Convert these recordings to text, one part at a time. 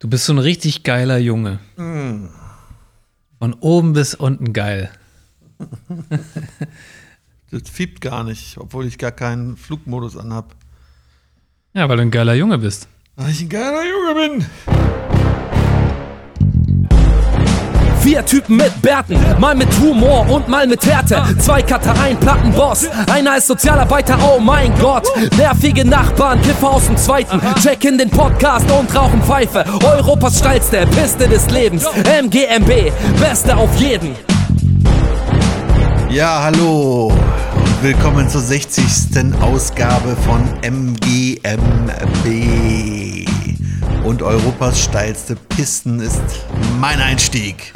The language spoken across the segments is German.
Du bist so ein richtig geiler Junge. Von oben bis unten geil. Das fiebt gar nicht, obwohl ich gar keinen Flugmodus anhab. Ja, weil du ein geiler Junge bist. Weil ich ein geiler Junge bin. Vier Typen mit Bärten, mal mit Humor und mal mit Härte. Zwei ein Plattenboss, einer ist Sozialarbeiter, oh mein Gott. Nervige Nachbarn, Kiffer aus dem Zweiten. Check in den Podcast und rauchen Pfeife. Europas steilste Piste des Lebens. MGMB, Beste auf jeden. Ja, hallo und willkommen zur 60. Ausgabe von MGMB. Und Europas steilste Pisten ist mein Einstieg.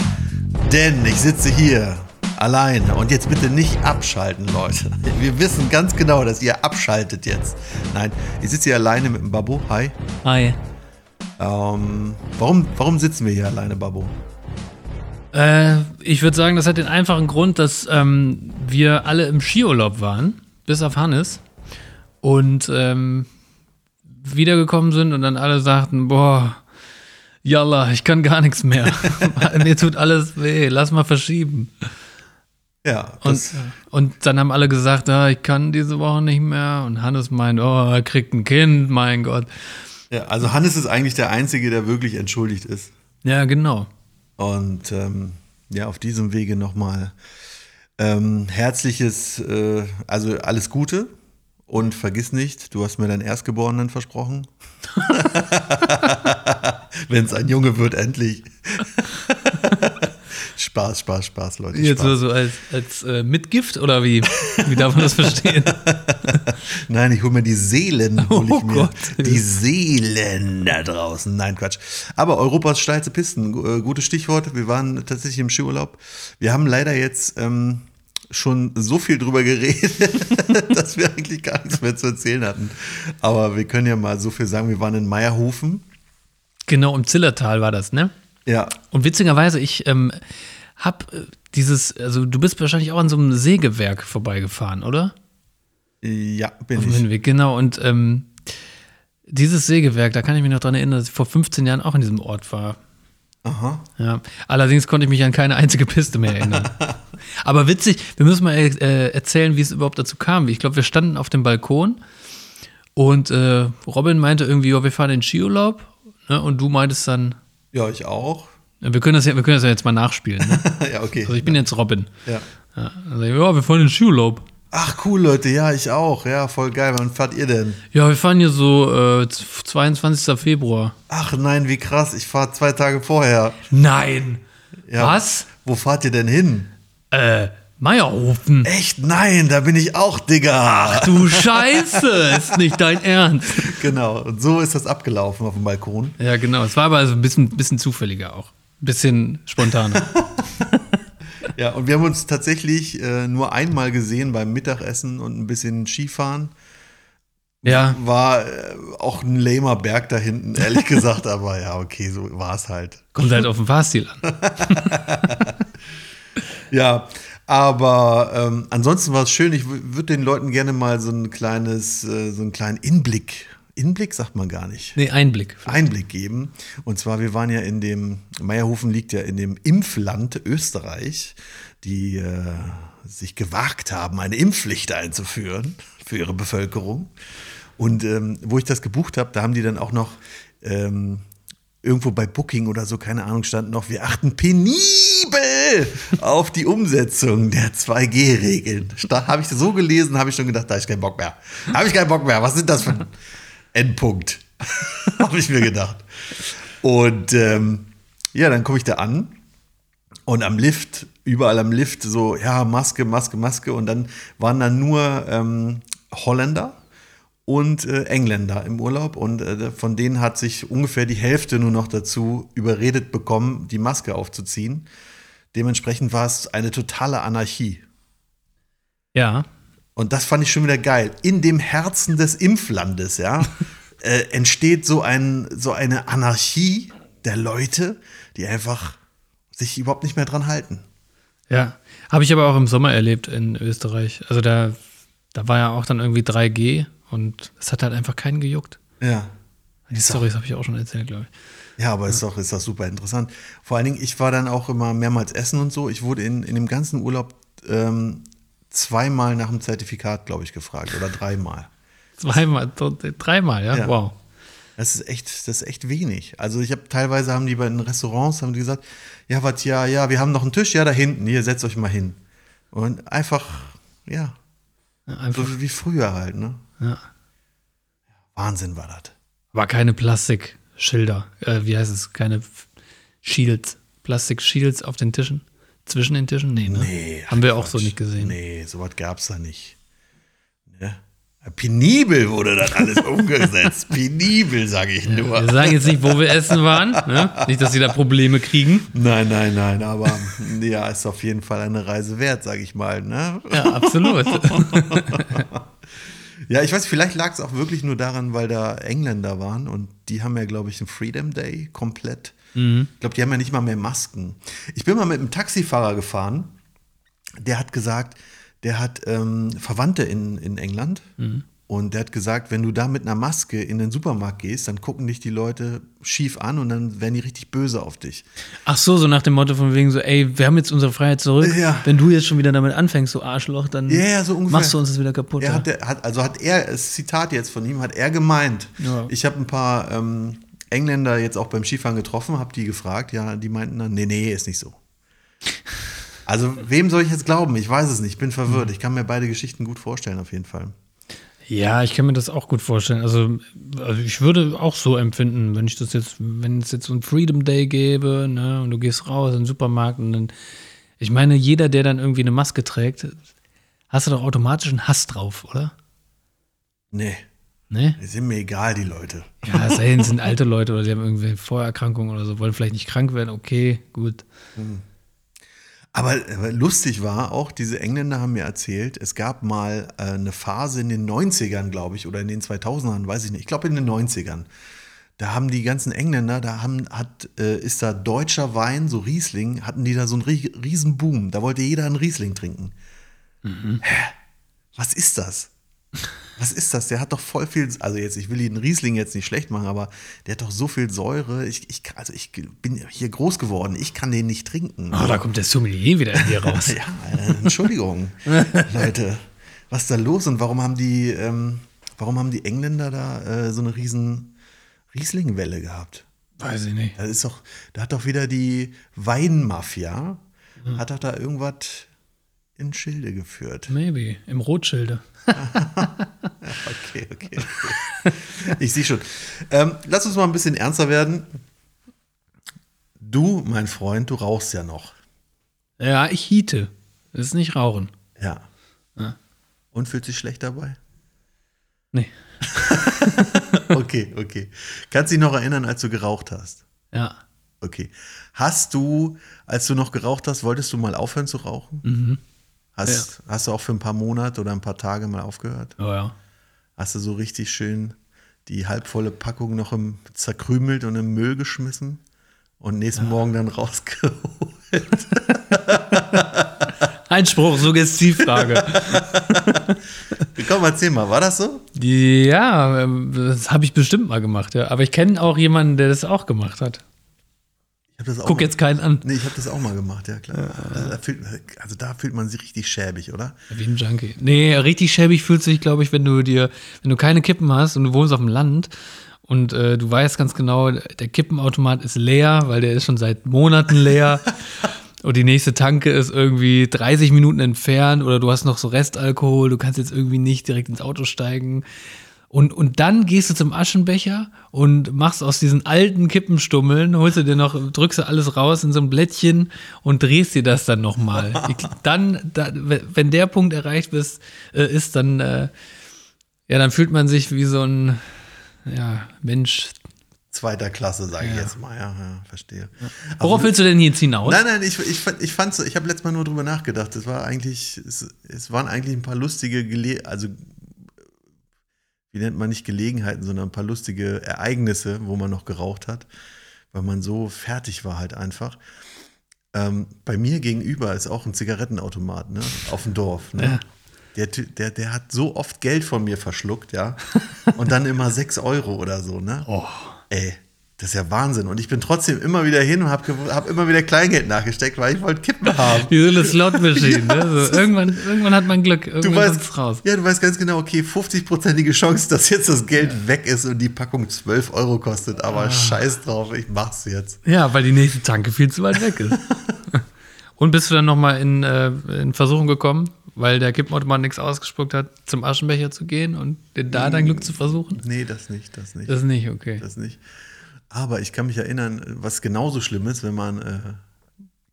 Denn ich sitze hier alleine und jetzt bitte nicht abschalten, Leute. Wir wissen ganz genau, dass ihr abschaltet jetzt. Nein, ich sitze hier alleine mit dem Babu. Hi. Hi. Ähm, warum, warum sitzen wir hier alleine, Babu? Äh, ich würde sagen, das hat den einfachen Grund, dass ähm, wir alle im Skiurlaub waren, bis auf Hannes. Und ähm, wiedergekommen sind und dann alle sagten, boah, Jalla, ich kann gar nichts mehr. Mir tut alles weh, lass mal verschieben. Ja, Und, und dann haben alle gesagt, ah, ich kann diese Woche nicht mehr. Und Hannes meint, oh, er kriegt ein Kind, mein Gott. ja, also Hannes ist eigentlich der Einzige, der wirklich entschuldigt ist. Ja, genau. Und ähm, ja, auf diesem Wege nochmal ähm, herzliches, äh, also alles Gute und vergiss nicht, du hast mir deinen Erstgeborenen versprochen. Wenn es ein Junge wird, endlich. Spaß, Spaß, Spaß, Leute. Jetzt Spaß. so als, als äh, Mitgift oder wie? Wie darf man das verstehen? Nein, ich hole mir die Seelen, hol ich Oh mir. Gott. Die Seelen da draußen. Nein, Quatsch. Aber Europas steilste Pisten, äh, gutes Stichwort. Wir waren tatsächlich im Skiurlaub. Wir haben leider jetzt ähm, schon so viel drüber geredet, dass wir eigentlich gar nichts mehr zu erzählen hatten. Aber wir können ja mal so viel sagen. Wir waren in Meierhofen. Genau, im Zillertal war das, ne? Ja, Und witzigerweise, ich ähm, hab äh, dieses, also du bist wahrscheinlich auch an so einem Sägewerk vorbeigefahren, oder? ja, bin Auf ich. Hinweg, genau. Und ähm, dieses Sägewerk, da kann ich mich noch dran erinnern, dass ich vor 15 Jahren auch in diesem Ort war. Aha. Ja. Allerdings konnte ich mich an keine einzige Piste mehr erinnern. Aber witzig, wir müssen mal äh, erzählen, wie es überhaupt dazu kam. Ich glaube, wir standen auf dem Balkon und äh, Robin meinte irgendwie, ja, wir fahren in den Skiurlaub. Ne? Und du meintest dann, Ja, ich auch. wir können das ja, wir können das ja jetzt mal nachspielen. Ne? ja, okay. Also ich bin jetzt Robin. ja. Ja, ich, ja, wir fahren in den Skiurlaub. Ach, cool, Leute. Ja, ich auch. Ja, voll geil. Wann fahrt ihr denn? Ja, wir fahren hier so äh, 22. Februar. Ach nein, wie krass. Ich fahre zwei Tage vorher. Nein. Ja. Was? Wo fahrt ihr denn hin? Äh, Meierhofen. Echt? Nein, da bin ich auch, Digga. Du Scheiße, ist nicht dein Ernst. Genau. Und so ist das abgelaufen auf dem Balkon. Ja, genau. Es war aber also ein bisschen, bisschen zufälliger auch. Ein bisschen spontaner. Ja, und wir haben uns tatsächlich äh, nur einmal gesehen beim Mittagessen und ein bisschen Skifahren. ja. War äh, auch ein lamer Berg da hinten, ehrlich gesagt, aber ja, okay, so war es halt. Kommt halt auf den Fahrstil an. Ja, aber ähm, ansonsten war es schön. Ich würde den Leuten gerne mal so ein kleines, äh, so einen kleinen Inblick, Inblick sagt man gar nicht. Nee, Einblick. Einblick geben. Und zwar, wir waren ja in dem, Meierhofen liegt ja in dem Impfland Österreich, die äh, sich gewagt haben, eine Impfpflicht einzuführen für ihre Bevölkerung. Und ähm, wo ich das gebucht habe, da haben die dann auch noch ähm, irgendwo bei Booking oder so, keine Ahnung, stand noch, wir achten penibel auf die Umsetzung der 2G-Regeln. Da habe ich so gelesen, habe ich schon gedacht, da habe ich keinen Bock mehr. Habe ich keinen Bock mehr. Was sind das für ein Endpunkt? habe ich mir gedacht. Und ähm, ja, dann komme ich da an und am Lift, überall am Lift, so, ja, Maske, Maske, Maske. Und dann waren da nur ähm, Holländer und äh, Engländer im Urlaub. Und äh, von denen hat sich ungefähr die Hälfte nur noch dazu überredet bekommen, die Maske aufzuziehen. Dementsprechend war es eine totale Anarchie. Ja. Und das fand ich schon wieder geil. In dem Herzen des Impflandes, ja, äh, entsteht so, ein, so eine Anarchie der Leute, die einfach sich überhaupt nicht mehr dran halten. Ja. Habe ich aber auch im Sommer erlebt in Österreich. Also da, da war ja auch dann irgendwie 3G und es hat halt einfach keinen gejuckt. Ja. Die Storys habe ich auch schon erzählt, glaube ich. Ja, aber ist doch, ist doch super interessant. Vor allen Dingen, ich war dann auch immer mehrmals essen und so. Ich wurde in, in dem ganzen Urlaub ähm, zweimal nach dem Zertifikat, glaube ich, gefragt oder dreimal. Zweimal, dreimal, ja? Ja. Wow. Das ist echt, das ist echt wenig. Also ich habe teilweise haben die bei den Restaurants haben die gesagt, ja, was, ja, ja, wir haben noch einen Tisch, ja, da hinten, hier, setzt euch mal hin. Und einfach, ja, Ja, einfach, so wie früher halt, ne? Ja. Wahnsinn war das. Aber keine Plastikschilder. Äh, wie heißt es? Keine Shields. Plastik-Shields auf den Tischen? Zwischen den Tischen? Nee, ne? Nee. Haben wir ach, auch so Quatsch. nicht gesehen. Nee, sowas gab's da nicht. Ne? Penibel wurde das alles umgesetzt. Penibel, sage ich nur. Wir sagen jetzt nicht, wo wir essen waren. Ne? Nicht, dass sie da Probleme kriegen. Nein, nein, nein, aber ja, ist auf jeden Fall eine Reise wert, sage ich mal. Ne? Ja, absolut. Ja, ich weiß, vielleicht lag es auch wirklich nur daran, weil da Engländer waren und die haben ja, glaube ich, einen Freedom Day komplett. Ich glaube, die haben ja nicht mal mehr Masken. Ich bin mal mit einem Taxifahrer gefahren, der hat gesagt, der hat ähm, Verwandte in, in England und der hat gesagt, wenn du da mit einer Maske in den Supermarkt gehst, dann gucken dich die Leute schief an und dann werden die richtig böse auf dich. Ach so, so nach dem Motto von wegen so, ey, wir haben jetzt unsere Freiheit zurück. Ja. Wenn du jetzt schon wieder damit anfängst, so Arschloch, dann Ja, so machst du uns das wieder kaputt. Er hat, hat, also hat er, das Zitat jetzt von ihm, hat er gemeint. Ja. Ich habe ein paar ähm, Engländer jetzt auch beim Skifahren getroffen, habe die gefragt, ja, die meinten dann, nee, nee, ist nicht so. Also, wem soll ich jetzt glauben? Ich weiß es nicht, ich bin verwirrt. Ich kann mir beide Geschichten gut vorstellen, auf jeden Fall. Ja, ich kann mir das auch gut vorstellen. Also, also ich würde auch so empfinden, wenn ich das jetzt, wenn es jetzt so ein Freedom Day gäbe, ne, und du gehst raus in den Supermarkt und dann, ich meine, jeder, der dann irgendwie eine Maske trägt, hast du doch automatisch einen Hass drauf, oder? Nee, Ne? die sind mir egal, die Leute. Ja, es sind alte Leute oder die haben irgendwie Vorerkrankungen oder so, wollen vielleicht nicht krank werden, okay, gut. Aber, aber lustig war auch, diese Engländer haben mir erzählt, es gab mal äh, eine Phase in den 90ern, glaube ich, oder in den 2000ern, weiß ich nicht. Ich glaube in den 90ern. Da haben die ganzen Engländer, da haben, hat, äh, ist da deutscher Wein, so Riesling, hatten die da so einen rie- riesen Boom. Da wollte jeder einen Riesling trinken. Hä? Was ist das? Was ist das? Der hat doch voll viel, also jetzt, ich will den Riesling jetzt nicht schlecht machen, aber der hat doch so viel Säure. Ich, ich, also ich bin hier groß geworden, ich kann den nicht trinken. Oh, da kommt der Sommelier wieder in dir raus. Ja, äh, Entschuldigung, Leute. Was ist da los und warum haben die, ähm, warum haben die Engländer da äh, so eine riesen Rieslingwelle gehabt? Weiß ich nicht. Da ist doch, da hat doch wieder die Weinmafia, hat doch da irgendwas in Schilde geführt. Maybe. Im Rothschilde. Okay, okay. okay. Ich sehe schon. Ähm, lass uns mal ein bisschen ernster werden. Du, mein Freund, du rauchst ja noch. Ja, ich hiete. Das ist nicht Rauchen. Ja. Ja. Und fühlt sich schlecht dabei? Nee. Okay, okay. Kannst dich noch erinnern, als du geraucht hast? Ja. Okay. Hast du, als du noch geraucht hast, wolltest du mal aufhören zu rauchen? Mhm. Hast, hast du auch für ein paar Monate oder ein paar Tage mal aufgehört? Oh ja. Hast du so richtig schön die halbvolle Packung noch im, zerkrümelt und im Müll geschmissen und nächsten Morgen dann rausgeholt? Einspruch, Suggestivfrage. Komm, erzähl mal, war das so? ja, das habe ich bestimmt mal gemacht, ja. Aber ich kenne auch jemanden, der das auch gemacht hat. Ich hab das auch Guck mal, jetzt keinen an. Nee, ich habe das auch mal gemacht, ja klar. Also, da fühlt, also da fühlt man sich richtig schäbig, oder? Wie ein Junkie. Nee, richtig schäbig fühlt sich, glaube ich, wenn du dir, wenn du keine Kippen hast und du wohnst auf dem Land und äh, du weißt ganz genau, der Kippenautomat ist leer, weil der ist schon seit Monaten leer. Und die nächste Tanke ist irgendwie 30 Minuten entfernt oder du hast noch so Restalkohol, du kannst jetzt irgendwie nicht direkt ins Auto steigen. Und, und dann gehst du zum Aschenbecher und machst aus diesen alten Kippenstummeln, holst du dir noch, drückst du alles raus in so ein Blättchen und drehst dir das dann nochmal. dann, da, wenn der Punkt erreicht ist, äh, ist dann, äh, ja, dann fühlt man sich wie so ein, ja, Mensch. Zweiter Klasse, sage ich Ja. jetzt mal. Ja, ja verstehe. Worauf willst du denn jetzt hinaus? Nein, nein, ich, ich, fand- ich fand ich habe letztes Mal nur drüber nachgedacht. Es war eigentlich, es, es waren eigentlich ein paar lustige, Gele also wie nennt man nicht Gelegenheiten, sondern ein paar lustige Ereignisse, wo man noch geraucht hat, weil man so fertig war halt einfach. Ähm, bei mir gegenüber ist auch ein Zigarettenautomat, ne? Auf dem Dorf. Ne? Ja. Der, der, der hat so oft Geld von mir verschluckt, ja. Und dann immer 6 Euro oder so, ne? Oh. Ey, das ist ja Wahnsinn. Und ich bin trotzdem immer wieder hin und habe hab immer wieder Kleingeld nachgesteckt, weil ich wollte Kippen haben. Wie so eine Slot-Machine. Ja, ne? so, irgendwann, irgendwann hat man Glück. Du Irgendwann kommt's weißt, raus. ja, du weißt ganz genau, okay, 50-prozentige Chance, dass jetzt das Geld weg ist und die Packung 12 Euro kostet, Ah. aber scheiß drauf, ich mach's jetzt. Ja, weil die nächste Tanke viel zu weit weg ist. Und bist du dann nochmal in, äh, in Versuchung gekommen, weil der Kippenautomat nichts ausgespuckt hat, zum Aschenbecher zu gehen und da dein Glück zu versuchen? Nee, das nicht, das nicht. Das ist nicht okay. Das nicht. Aber ich kann mich erinnern, was genauso schlimm ist, wenn man äh,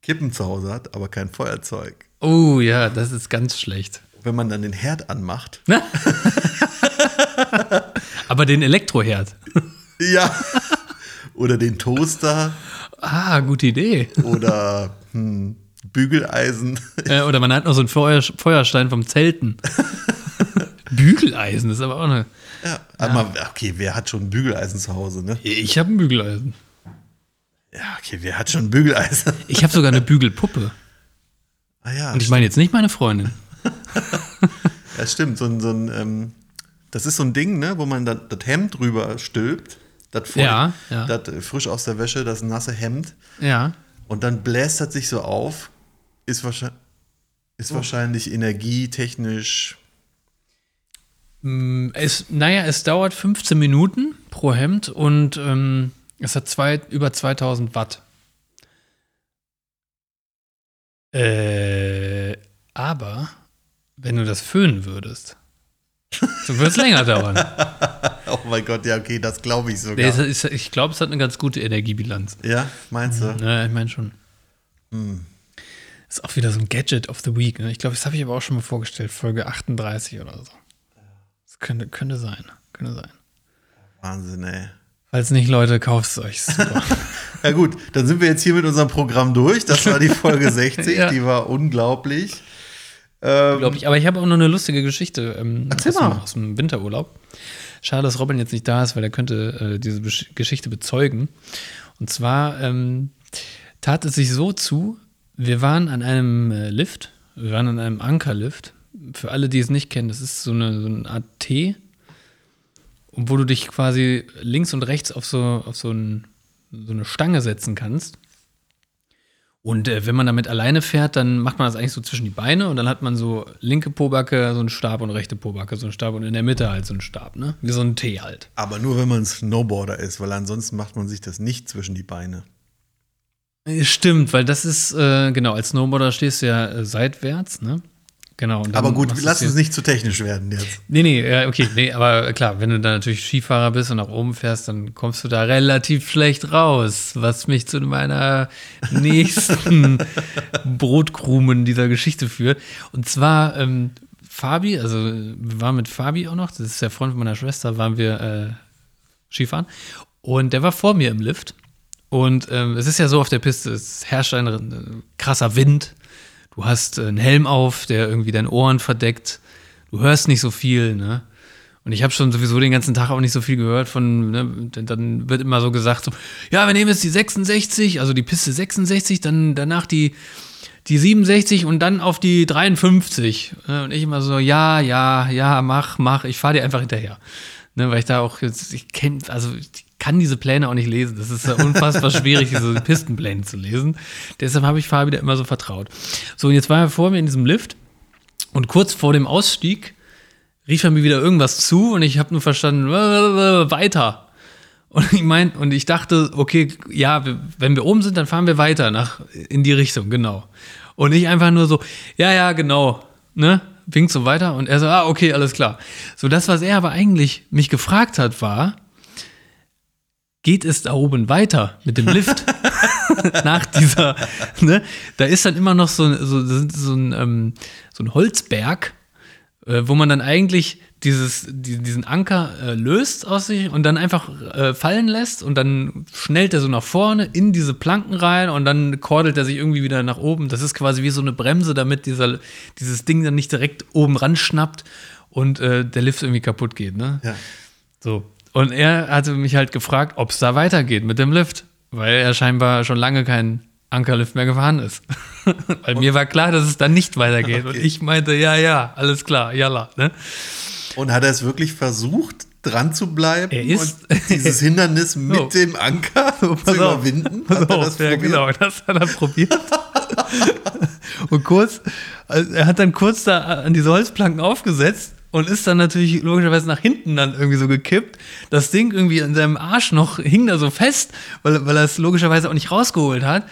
Kippen zu Hause hat, aber kein Feuerzeug. Oh ja, das ist ganz schlecht. Wenn man dann den Herd anmacht. Aber den Elektroherd. Ja. Oder den Toaster Ah, gute Idee. oder hm, Bügeleisen. Äh, oder man hat noch so einen Feuer, Feuerstein vom Zelten. Bügeleisen, das ist aber auch eine. Ja, aber okay, wer hat schon ein Bügeleisen zu Hause, ne? Ich habe ein Bügeleisen. Ja, okay, wer hat schon ein Bügeleisen? Ich habe sogar eine Bügelpuppe. Ah ja, Und ich meine jetzt nicht meine Freundin. ja stimmt. So ein, so ein ähm, das ist so ein Ding, ne, wo man das, das Hemd drüber stülpt. Das, voll, Ja, ja. das äh, frisch aus der Wäsche, das nasse Hemd. Ja. Und dann bläst das sich so auf. Ist, wahrscheinlich, ist wahrscheinlich energietechnisch. Mm, Es, naja, es dauert 15 Minuten pro Hemd und ähm, es hat zwei, über 2000 Watt. Äh, aber wenn du das föhnen würdest, so wird es länger dauern. Oh mein Gott, ja, okay, das glaube ich sogar. Ist, ich glaube, es hat eine ganz gute Energiebilanz. ja, meinst du? Ja, ich meine schon. Ist auch wieder so ein Gadget of the Week. Ne? Ich glaube, das habe ich aber auch schon mal vorgestellt, Folge 38 oder so. Könnte, könnte sein. Könnte sein. Wahnsinn, ey. Falls nicht, Leute, kauft es euch. Ja gut, dann sind wir jetzt hier mit unserem Programm durch. Das war die Folge 60, Ja. die war unglaublich. Ähm, Glaub ich. Aber ich habe auch noch eine lustige Geschichte ähm, aus, dem, aus dem Winterurlaub. Schade, dass Robin jetzt nicht da ist, weil er könnte äh, diese Besch Geschichte bezeugen. Und zwar ähm, tat es sich so zu, wir waren an einem äh, Lift, wir waren an einem Ankerlift. Für alle, die es nicht kennen, das ist so eine, so eine Art T, wo du dich quasi links und rechts auf so, auf so, ein, so eine Stange setzen kannst. Und äh, wenn man damit alleine fährt, dann macht man das eigentlich so zwischen die Beine und dann hat man so linke Pobacke, so einen Stab und rechte Pobacke, so einen Stab und in der Mitte halt so einen Stab, ne? Wie so ein T halt. aber nur wenn man Snowboarder ist, weil ansonsten macht man sich das nicht zwischen die Beine. Äh, Stimmt, weil das ist, äh, genau, als Snowboarder stehst du ja äh, seitwärts, ne? Genau. Aber gut, lass uns nicht zu technisch werden jetzt. Nee, nee, ja, okay, nee, aber klar, wenn du da natürlich Skifahrer bist und nach oben fährst, dann kommst du da relativ schlecht raus, was mich zu meiner nächsten Brotkrumen dieser Geschichte führt. Und zwar ähm, Fabi, also wir waren mit Fabi auch noch, das ist der Freund meiner Schwester, waren wir äh, Skifahren und der war vor mir im Lift. Und ähm, es ist ja so auf der Piste, es herrscht ein äh, krasser Wind. Du hast äh, einen Helm auf, der irgendwie deine Ohren verdeckt. Du hörst nicht so viel, ne? Und ich habe schon sowieso den ganzen Tag auch nicht so viel gehört von, ne? Dann wird immer so gesagt, so, ja, wir nehmen jetzt die 66, also die Piste 66, dann danach die, die 67 und dann auf die 53. Ne? Und ich immer so, ja, ja, ja, mach, mach, ich fahre dir einfach hinterher. Ne, weil ich da auch ich kenne, also ich kann diese Pläne auch nicht lesen. Das ist unfassbar schwierig, diese Pistenpläne zu lesen. Deshalb habe ich Fabi da immer so vertraut. So, und jetzt war er vor mir in diesem Lift und kurz vor dem Ausstieg rief er mir wieder irgendwas zu und ich habe nur verstanden, weiter. Und ich mein, und ich dachte, okay, ja, wenn wir oben sind, dann fahren wir weiter nach in die Richtung, genau. Und ich einfach nur so, ja, ja, genau, ne? Winkt so weiter und er so, ah, okay, alles klar. So, das, was er aber eigentlich mich gefragt hat, war, geht es da oben weiter mit dem Lift? Nach dieser, ne? Da ist dann immer noch so, so, so, ein, ähm, so ein Holzberg, äh, wo man dann eigentlich dieses, die, diesen Anker äh, löst aus sich und dann einfach äh, fallen lässt und dann schnellt er so nach vorne in diese Planken rein und dann kordelt er sich irgendwie wieder nach oben. Das ist quasi wie so eine Bremse, damit dieser, dieses Ding dann nicht direkt oben ran schnappt und äh, der Lift irgendwie kaputt geht. Ne? Ja. So. Und er hatte mich halt gefragt, ob es da weitergeht mit dem Lift, weil er scheinbar schon lange keinen Ankerlift mehr gefahren ist. Weil mir war klar, dass es dann nicht weitergeht. Und Okay. ich meinte, ja, ja, alles klar, jalla. Ne? Und hat er es wirklich versucht, dran zu bleiben Er ist- und dieses Hindernis mit So. dem Anker zu Pass auf. überwinden? Hat er Pass das ja, genau, das hat er probiert. und kurz, also er hat dann kurz da an diese Holzplanken aufgesetzt und ist dann natürlich logischerweise nach hinten dann irgendwie so gekippt. Das Ding irgendwie an seinem Arsch noch hing da so fest, weil, weil er es logischerweise auch nicht rausgeholt hat.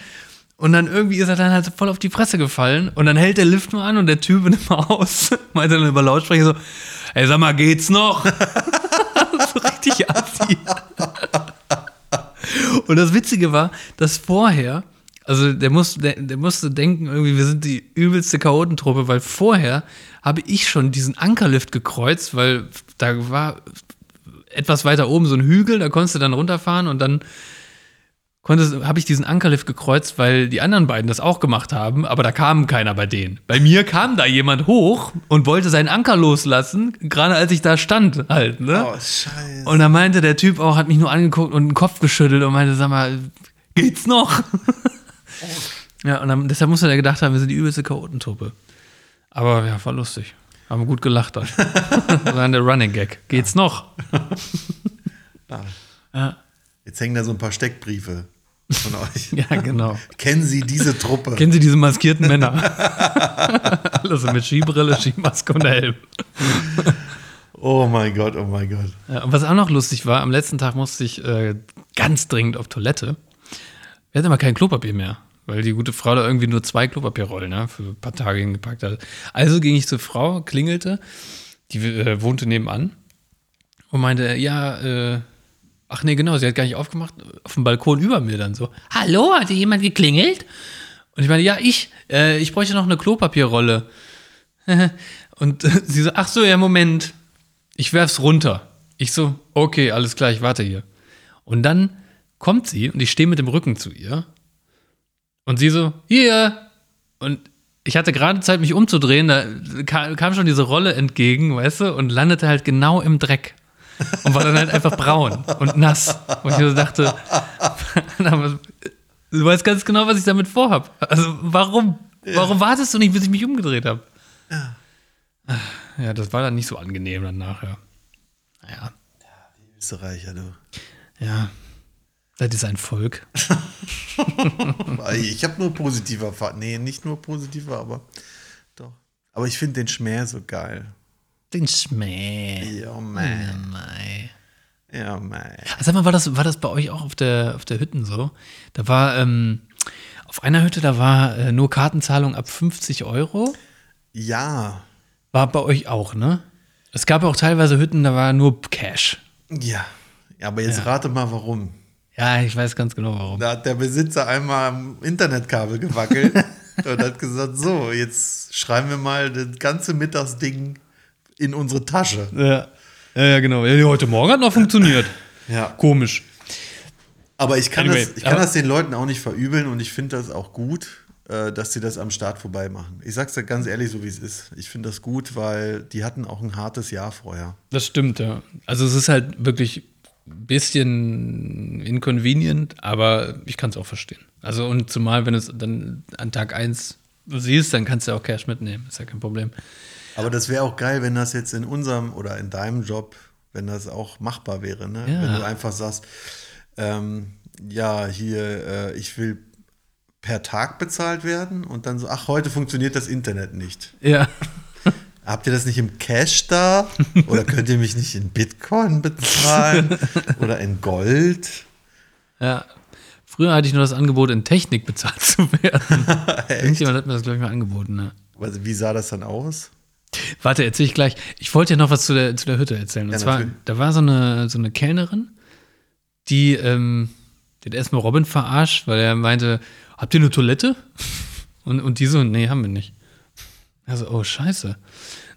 Und dann irgendwie ist er dann halt voll auf die Fresse gefallen und dann hält der Lift nur an und der Typ nimmt mal aus. Meint dann über Lautsprecher so, ey, sag mal, geht's noch? so richtig assi. Und das Witzige war, dass vorher, also der, muss, der, der musste denken, irgendwie, wir sind die übelste Chaotentruppe, weil vorher habe ich schon diesen Ankerlift gekreuzt, weil da war etwas weiter oben so ein Hügel, da konntest du dann runterfahren und dann habe ich diesen Ankerlift gekreuzt, weil die anderen beiden das auch gemacht haben, aber da kam keiner bei denen. Bei mir kam da jemand hoch und wollte seinen Anker loslassen, gerade als ich da stand halt. Ne? Oh, scheiße. Und da meinte der Typ auch, hat mich nur angeguckt und den Kopf geschüttelt und meinte, sag mal, geht's noch? ja, und dann, deshalb muss er gedacht haben, wir sind die übelste Chaotentruppe. Aber ja, war lustig. Haben gut gelacht dann. das war der Running Gag. Geht's noch? ja, Jetzt hängen da so ein paar Steckbriefe von euch. ja, genau. Kennen Sie diese Truppe? Kennen Sie diese maskierten Männer? Alle so mit Skibrille, Skimaske und Helm. oh mein Gott, oh mein Gott. Ja, und was auch noch lustig war, am letzten Tag musste ich äh, ganz dringend auf Toilette. Wir hatten aber kein Klopapier mehr, weil die gute Frau da irgendwie nur zwei Klopapierrollen ne, für ein paar Tage hingepackt hat. Also ging ich zur Frau, klingelte, die äh, wohnte nebenan und meinte, ja, äh, ach nee, genau, sie hat gar nicht aufgemacht, auf dem Balkon über mir dann so, hallo, hat hier jemand geklingelt? Und ich meine, ja, ich, äh, ich bräuchte noch eine Klopapierrolle. und sie so, ach so, ja, Moment, ich werf's runter. Ich so, okay, alles klar, ich warte hier. Und dann kommt sie und ich stehe mit dem Rücken zu ihr. Und sie so, hier. Und ich hatte gerade Zeit, mich umzudrehen, da ka- kam schon diese Rolle entgegen, weißt du, und landete halt genau im Dreck. Und war dann halt einfach braun und nass. Und ich so dachte, du weißt ganz genau, was ich damit vorhab. Also warum? Warum wartest du nicht, bis ich mich umgedreht habe? Ja, das war dann nicht so angenehm dann nachher. Naja, Österreicher, du. ja. Das ist ein Volk. Ich habe nur positive Erfahrungen. Nee, nicht nur positive, aber doch. Aber ich finde den Schmäh so geil. Den Schmäh. Ja, man. Mei. Ja, man. Sag mal, war das, war das bei euch auch auf der, auf der Hütten so? Da war, ähm, auf einer Hütte, da war äh, nur Kartenzahlung ab 50 Euro. Ja, War bei euch auch, ne? Es gab auch teilweise Hütten, da war nur Cash. ja. Ja, aber jetzt rate mal, warum. Ja, ich weiß ganz genau warum. Da hat der Besitzer einmal am Internetkabel gewackelt und hat gesagt, so, jetzt schreiben wir mal das ganze Mittagsding in unsere Tasche. Ja, ja, ja genau. Ja, heute Morgen hat noch funktioniert. Ja. Komisch. Aber ich kann, Anyway, das, ich kann das den Leuten auch nicht verübeln und ich finde das auch gut, äh, dass sie das am Start vorbei machen. Ich sag's dir ganz ehrlich, so wie es ist. Ich finde das gut, weil die hatten auch ein hartes Jahr vorher. Das stimmt, ja. Also es ist halt wirklich bisschen inconvenient, aber ich kann es auch verstehen. Also und zumal, wenn es dann an Tag 1 siehst, dann kannst du auch Cash mitnehmen. Ist ja kein Problem. Aber das wäre auch geil, wenn das jetzt in unserem oder in deinem Job, wenn das auch machbar wäre. Ne? Ja. Wenn du einfach sagst, ähm, ja, hier, äh, ich will per Tag bezahlt werden und dann so, ach, heute funktioniert das Internet nicht. Ja. Habt ihr das nicht im Cash da? Oder könnt ihr mich nicht in Bitcoin bezahlen? Oder in Gold? ja. Früher hatte ich nur das Angebot, in Technik bezahlt zu werden. Irgendjemand hat mir das, glaube ich, mal angeboten. Ne? Also, wie sah das dann aus? Warte, erzähl ich gleich. Ich wollte ja noch was zu der, zu der Hütte erzählen. Und Ja, zwar, natürlich. da war so eine, so eine Kellnerin, die, ähm, die hat erstmal Robin verarscht, weil er meinte, habt ihr eine Toilette? Und, und die so, nee, haben wir nicht. Also, oh, scheiße.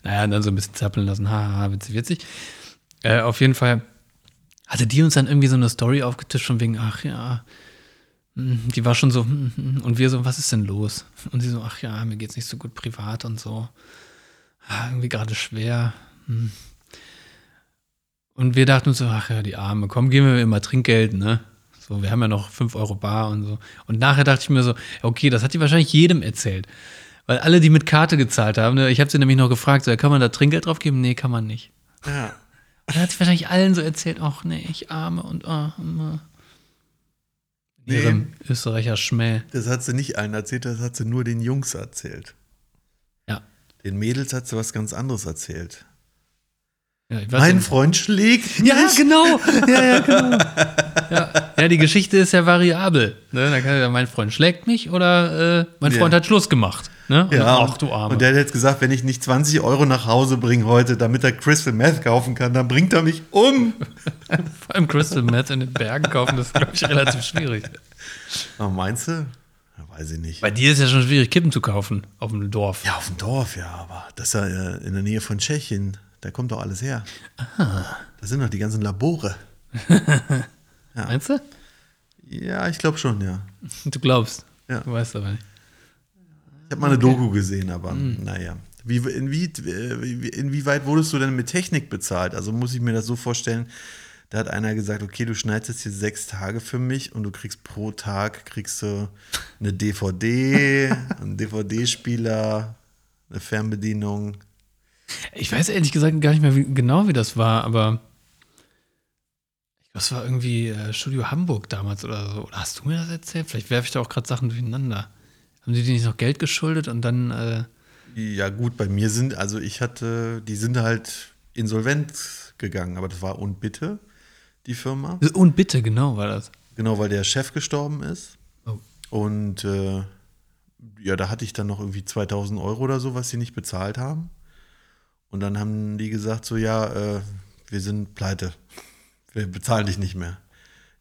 Naja, und dann so ein bisschen zappeln lassen, haha, witzig, witzig. Äh, auf jeden Fall hatte die uns dann irgendwie so eine Story aufgetischt von wegen, ach ja, hm, die war schon so, hm, hm, und wir so, was ist denn los? Und sie so, ach ja, mir geht's nicht so gut privat und so. Ah, irgendwie gerade schwer. Und wir dachten uns so, ach ja, die Arme, komm, geben wir mal Trinkgeld, ne? So, wir haben ja noch 5 Euro bar und so. Und nachher dachte ich mir so, okay, das hat die wahrscheinlich jedem erzählt. Weil alle, die mit Karte gezahlt haben, ne, ich habe sie nämlich noch gefragt, so, kann man da Trinkgeld drauf geben? Nee, kann man nicht. Ja. Und dann hat sie wahrscheinlich allen so erzählt, ach nee, ich arme und oh, immer. Nee. Ihrem Österreicher Schmäh. Das hat sie nicht allen erzählt, das hat sie nur den Jungs erzählt. Ja. Den Mädels hat sie was ganz anderes erzählt. ja Mein nicht. Freund schlägt Ja, mich. genau. Ja, ja, genau. Ja, ja die Geschichte ist ja variabel. Ne? Da kann ja, mein Freund schlägt mich oder äh, mein Ja. Freund hat Schluss gemacht. Ne? Und, Ja, ach du Arme. Und der hat jetzt gesagt, wenn ich nicht 20 Euro nach Hause bringe heute, damit er Crystal Meth kaufen kann, dann bringt er mich um. Vor allem Crystal Meth in den Bergen kaufen, das ist, glaube ich, relativ schwierig. Aber meinst du? Ja, weiß ich nicht. Bei dir ist ja schon schwierig, Kippen zu kaufen auf dem Dorf. Ja, auf dem Dorf, ja, aber das ist ja äh, in der Nähe von Tschechien. Da kommt doch alles her. Da sind doch die ganzen Labore. Meinst du? Ja, ich glaube schon, ja. Du glaubst. Ja. Du weißt aber nicht. Ich habe mal eine Doku gesehen, aber naja. Wie, inwie, äh, inwieweit wurdest du denn mit Technik bezahlt? Also muss ich mir das so vorstellen, da hat einer gesagt, okay, du schneidest jetzt hier sechs Tage für mich und du kriegst pro Tag kriegst du eine DVD, einen DVD-Spieler, eine Fernbedienung. Ich weiß ehrlich gesagt gar nicht mehr wie, genau, wie das war, aber es war irgendwie äh, Studio Hamburg damals oder so. Oder hast du mir das erzählt? Vielleicht werfe ich da auch gerade Sachen durcheinander. Haben die dir nicht noch Geld geschuldet und dann äh, Ja, gut, bei mir sind, also ich hatte, die sind halt insolvent gegangen, aber das war und bitte, die Firma. und bitte, genau war das. Genau, weil der Chef gestorben ist. Oh. Und äh, ja, da hatte ich dann noch irgendwie 2000 Euro oder so, was sie nicht bezahlt haben. Und dann haben die gesagt, so ja, äh, wir sind pleite. Wir bezahlen dich nicht mehr.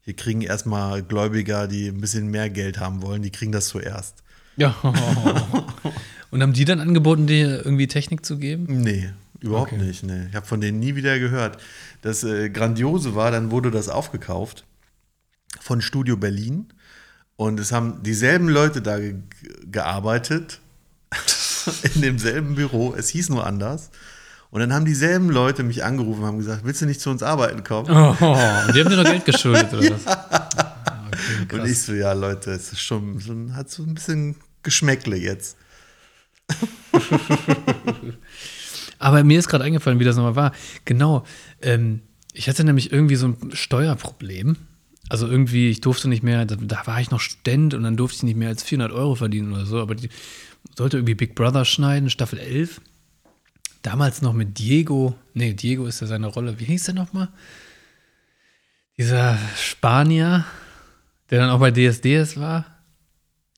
Wir kriegen erstmal Gläubiger, die ein bisschen mehr Geld haben wollen, die kriegen das zuerst. Ja. und haben die dann angeboten, dir irgendwie Technik zu geben? Nee, überhaupt Okay. nicht. Nee. Ich habe von denen nie wieder gehört. Das äh, Grandiose war, dann wurde das aufgekauft von Studio Berlin. Und es haben dieselben Leute da ge gearbeitet, in demselben Büro. Es hieß nur anders. Und dann haben dieselben Leute mich angerufen und haben gesagt, willst du nicht zu uns arbeiten kommen? Oh, und die haben dir noch Geld geschuldet oder was? Okay, Und ich so, ja Leute, es ist schon, so, hat so ein bisschen Geschmäckle jetzt. Aber mir ist gerade eingefallen, wie das nochmal war. Genau. Ähm, ich hatte nämlich irgendwie so ein Steuerproblem. Also irgendwie, ich durfte nicht mehr, da, da war ich noch Student und dann durfte ich nicht mehr als 400 Euro verdienen oder so. Aber die sollte irgendwie Big Brother schneiden, Staffel 11. Damals noch mit Diego. Nee, Diego ist ja seine Rolle. Wie hieß der nochmal? Dieser Spanier, der dann auch bei DSDS war.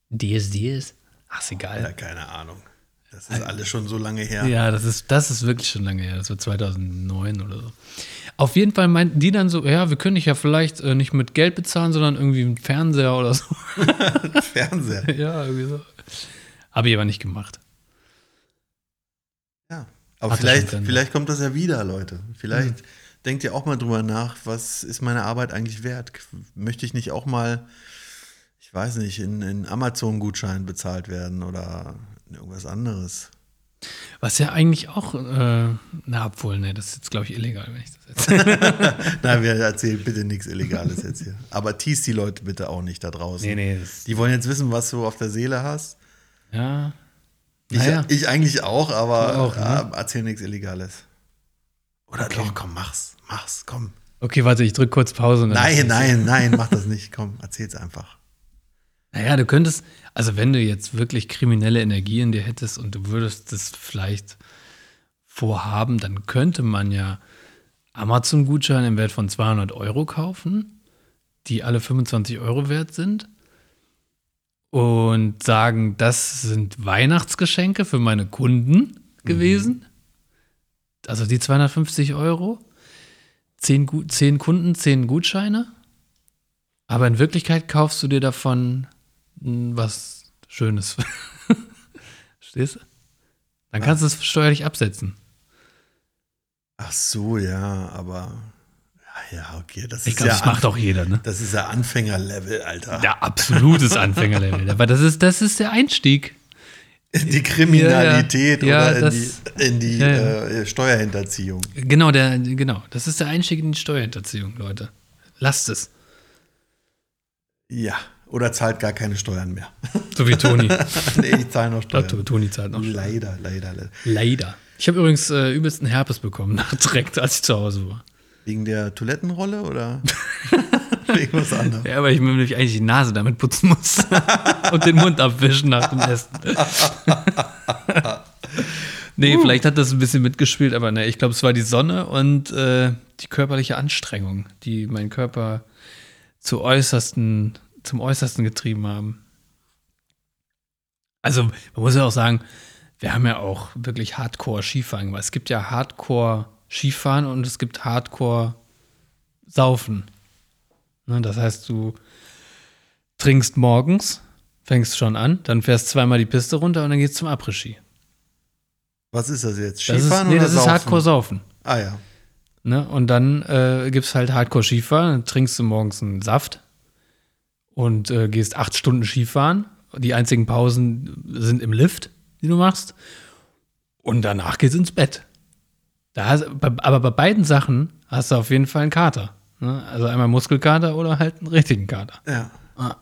DSDS? Ach, ist egal. Ja, keine Ahnung. Das ist alles schon so lange her. Ja, das ist, das ist wirklich schon lange her. Das war 2009 oder so. Auf jeden Fall meinten die dann so, ja, wir können dich ja vielleicht äh, nicht mit Geld bezahlen, sondern irgendwie mit Fernseher oder so. Fernseher. ja, irgendwie so. Habe ich aber nicht gemacht. Ja. Aber Hat er vielleicht, Sinn. vielleicht kommt das ja wieder, Leute. Vielleicht denkt ihr auch mal drüber nach, was ist meine Arbeit eigentlich wert? Möchte ich nicht auch mal, ich weiß nicht, in, in Amazon-Gutschein bezahlt werden oder in irgendwas anderes? Was ja eigentlich auch, äh, na, obwohl, ne, das ist jetzt, glaube ich, illegal, wenn ich das jetzt. Nein, wir erzählen bitte nichts Illegales jetzt hier. Aber tease die Leute bitte auch nicht da draußen. nee, nee, Die wollen jetzt wissen, was du auf der Seele hast. ja. Ich, Naja. ich eigentlich auch, aber auch, ne? ja, erzähl nichts Illegales. Oder doch, komm, mach's, mach's, komm. Okay, warte, ich drücke kurz Pause. Nein, nein, nein, mach das nicht. Komm, erzähl's einfach. Naja, du könntest, also wenn du jetzt wirklich kriminelle Energie in dir hättest und du würdest das vielleicht vorhaben, dann könnte man ja Amazon-Gutscheine im Wert von 200 Euro kaufen, die alle 25 Euro wert sind und sagen, das sind Weihnachtsgeschenke für meine Kunden gewesen. Also die 250 Euro. Zehn, zehn Kunden, zehn Gutscheine. Aber in Wirklichkeit kaufst du dir davon was Schönes. Verstehst du? Dann kannst du es steuerlich absetzen. Ach so, ja, aber ja, okay, das Ich ist glaube, ja das macht auch jeder, ne? das ist ja Anfängerlevel, Alter. Ja, absolutes Anfängerlevel. Aber das ist, das ist der Einstieg. In die Kriminalität Ja, ja. Oder in das- die, in die Ja, ja. Äh, Steuerhinterziehung. Genau, der, genau. Das ist der Einstieg in die Steuerhinterziehung, Leute. Lasst es. Ja, oder zahlt gar keine Steuern mehr. So wie Toni. nee, ich zahle noch Steuern. Toni zahlt noch. Leider, leider, leider. Leider. Ich habe übrigens äh, übelsten Herpes bekommen, direkt als ich zu Hause war. Wegen der Toilettenrolle oder wegen was anderem? Ja, weil ich mir nämlich eigentlich die Nase damit putzen muss. Und den Mund abwischen nach dem Essen. nee, vielleicht hat das ein bisschen mitgespielt, aber ne, ich glaube, es war die Sonne und äh, die körperliche Anstrengung, die meinen Körper zu äußersten, zum Äußersten getrieben haben. Also, man muss ja auch sagen, wir haben ja auch wirklich Hardcore-Skifahren gemacht. Es gibt ja Hardcore-Skifahren und es gibt Hardcore-Saufen. Ne, das heißt, du trinkst morgens, fängst schon an, dann fährst zweimal die Piste runter und dann geht's zum Après-Ski. Was ist das jetzt? Das ist, Skifahren nee, oder das ist Saufen? Hardcore-Saufen. Ah ja. Ne? Und dann äh, gibt es halt Hardcore-Skifahren, dann trinkst du morgens einen Saft und äh, gehst acht Stunden Skifahren. Die einzigen Pausen sind im Lift, die du machst. Und danach geht's ins Bett. Da hast, aber bei beiden Sachen hast du auf jeden Fall einen Kater. Ne? Also einmal Muskelkater oder halt einen richtigen Kater. Ja. Ah.